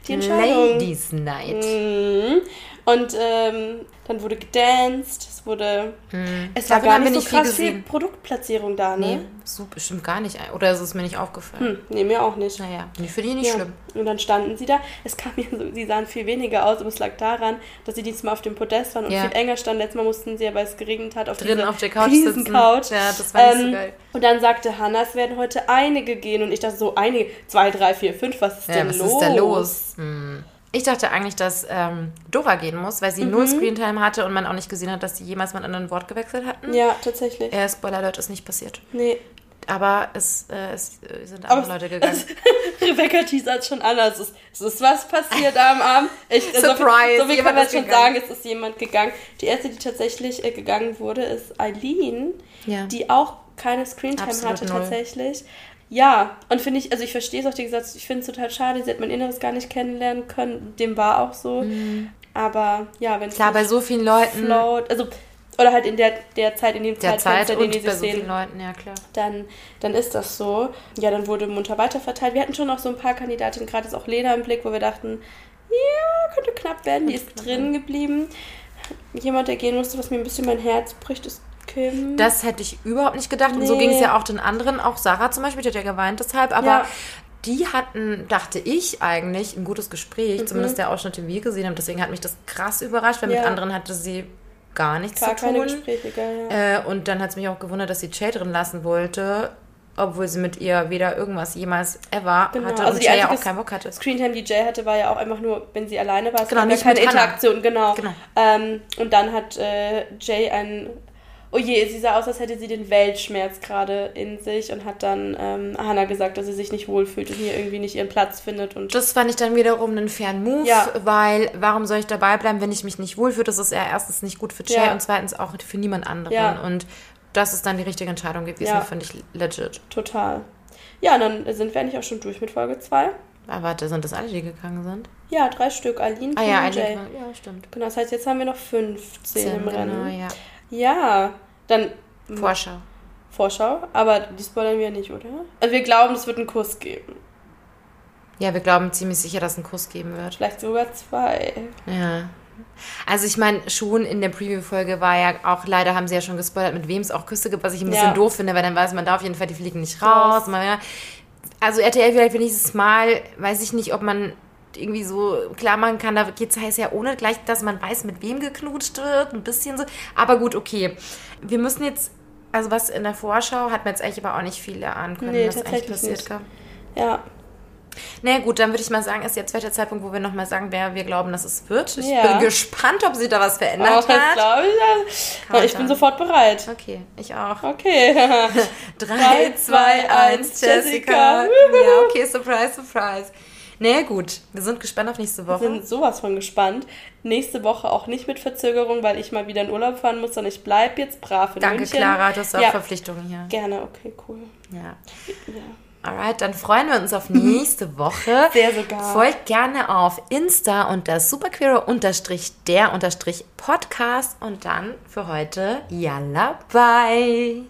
die Entscheidung.
Ladies Night.
Mhm. Und ähm, dann wurde gedanced, es wurde. Es war
Davon
gar nicht so
viel
krass viel
gesehen.
Produktplatzierung da,
Nee,
ne?
so bestimmt gar nicht. Oder ist es mir nicht aufgefallen?
Hm, nee, mir auch nicht.
Naja, nee, für die nicht
Ja.
schlimm.
Und dann standen sie da. Es kam mir so, sie sahen viel weniger aus, aber es lag daran, dass sie diesmal auf dem Podest waren und
Ja.
viel enger standen. Letztes Mal mussten sie, weil es geregnet hat, auf
Drinnen auf der Couch sitzen.
Riesencouch.
Ja, das war nicht so
Ähm,
geil.
Und dann sagte Hannah, es werden heute einige gehen. Und ich dachte so, einige, zwei, drei, vier, fünf, was ist
Ja,
denn
was
los?
ist da los? Hm. Ich dachte eigentlich, dass ähm, Dora gehen muss, weil sie null Screentime hatte und man auch nicht gesehen hat, dass sie jemals mal ein Wort gewechselt hatten.
Ja, tatsächlich.
Äh, Spoiler Alert ist nicht passiert.
Nee.
Aber es, äh, es äh, sind
Aber
andere Leute gegangen.
Rebecca teasert schon an. Es ist, es ist was passiert am Abend. Ich,
Surprise,
So so viel kann man schon
gegangen.
sagen, es ist jemand gegangen. Die erste, die tatsächlich äh, gegangen wurde, ist Eileen,
Ja.
die auch keine Screentime
Absolut
hatte
null.
tatsächlich. Ja, und finde ich, also ich verstehe es auch, die gesagt, ich finde es total schade, sie hat mein Inneres gar nicht kennenlernen können. Dem war auch so. Aber ja, wenn es
Mhm. Klar, bei so vielen Leuten
float, also oder halt in der, der Zeit, in dem
der Zeit
in
und
dem die
bei so vielen
sehen,
Leuten, ja klar.
dann, dann ist das so. Ja, dann wurde munter weiterverteilt. Wir hatten schon noch so ein paar Kandidatinnen, gerade ist auch Lena im Blick, wo wir dachten, ja, könnte knapp werden. Die ist drin geblieben. Jemand, der gehen musste, was mir ein bisschen mein Herz bricht, ist Kim.
Das hätte ich überhaupt nicht gedacht. Und so
Nee.
ging es ja auch den anderen. Auch Sarah zum Beispiel, die hat ja geweint deshalb. Aber
Ja.
die hatten, dachte ich eigentlich, ein gutes
Mhm.
Gespräch. Zumindest der Ausschnitt, den wir gesehen haben. Deswegen hat mich das krass überrascht, weil mit
Ja.
anderen hatte sie gar nichts
Gar
zu
keine
tun.
Gespräche, gell, ja.
Äh, und dann hat es mich auch gewundert, dass sie Jay drin lassen wollte. Obwohl sie mit ihr weder irgendwas jemals ever
Genau,
hatte
also
und
die
Jay ja auch keinen Bock hatte.
Screentime, die Jay hatte, war ja auch einfach nur, wenn sie alleine war. Es
Genau, nicht
keine
mit.
Interaktion, genau.
Genau.
Ähm, und dann hat äh, Jay ein. Oh je, sie sah aus, als hätte sie den Weltschmerz gerade in sich und hat dann ähm, Hannah gesagt, dass sie sich nicht wohlfühlt und hier irgendwie nicht ihren Platz findet. Und
Das fand ich dann wiederum einen fairen Move,
Ja.
weil warum soll ich dabei bleiben, wenn ich mich nicht wohlfühle? Das ist ja erstens nicht gut für Jay
Ja.
und zweitens auch für niemand anderen.
Ja.
Und das ist dann die richtige Entscheidung gewesen,
Ja.
finde ich legit.
total. Ja, und dann sind wir eigentlich auch schon durch mit Folge 2.
Aber da sind das alle, die gegangen sind.
Ja, drei Stück. Aline,
Ah
Kim
ja,
und. Jay.
Ja, stimmt.
Genau, das heißt, jetzt haben wir noch 15 im
Genau,
Rennen.
ja.
Ja, dann
Vorschau.
Vorschau, aber die spoilern wir nicht, oder? Also wir glauben, es wird einen Kuss geben.
Ja, wir glauben ziemlich sicher, dass es einen Kuss geben wird.
Vielleicht sogar zwei.
Ja. Also ich meine, schon in der Preview-Folge war ja auch, leider haben sie ja schon gespoilert, mit wem es auch Küsse gibt, was ich ein bisschen
Ja.
doof finde, weil dann weiß man da auf jeden Fall, die fliegen nicht raus. Man, ja. Also RTL vielleicht wenigstens mal, weiß ich nicht, ob man irgendwie so klar machen kann, da geht es ja ohne gleich, dass man weiß, mit wem geknutscht wird, ein bisschen so. Aber gut, okay. Wir müssen jetzt, also was in der Vorschau hat man jetzt eigentlich aber auch nicht viel erahnen können,
Nee,
was eigentlich passiert
nicht.
gab.
Ja.
Na gut, dann würde ich mal sagen, ist jetzt welcher Zeitpunkt, wo wir nochmal sagen, wer wir glauben, dass es wird. Ich
Ja.
bin gespannt, ob sie da was verändert
das
hat.
glaube ich. Ja. Ich bin sofort bereit.
Okay, ich auch.
Okay.
3, 2, 1, Jessica.
Jessica.
Ja, okay, surprise, surprise. Nee, gut. Wir sind gespannt auf nächste
Wir
Woche.
sind sowas von gespannt. Nächste Woche auch nicht mit Verzögerung, weil ich mal wieder in Urlaub fahren muss, sondern ich bleibe jetzt brav in
Danke,
München.
Clara. Du hast auch
ja,
Verpflichtungen hier.
Gerne, okay, cool.
Ja.
Ja.
Alright, dann freuen wir uns auf nächste Woche.
Sehr sogar.
Folgt gerne auf Insta unter superqueer unterstrich der unterstrich Podcast und dann für heute Yalla, bye.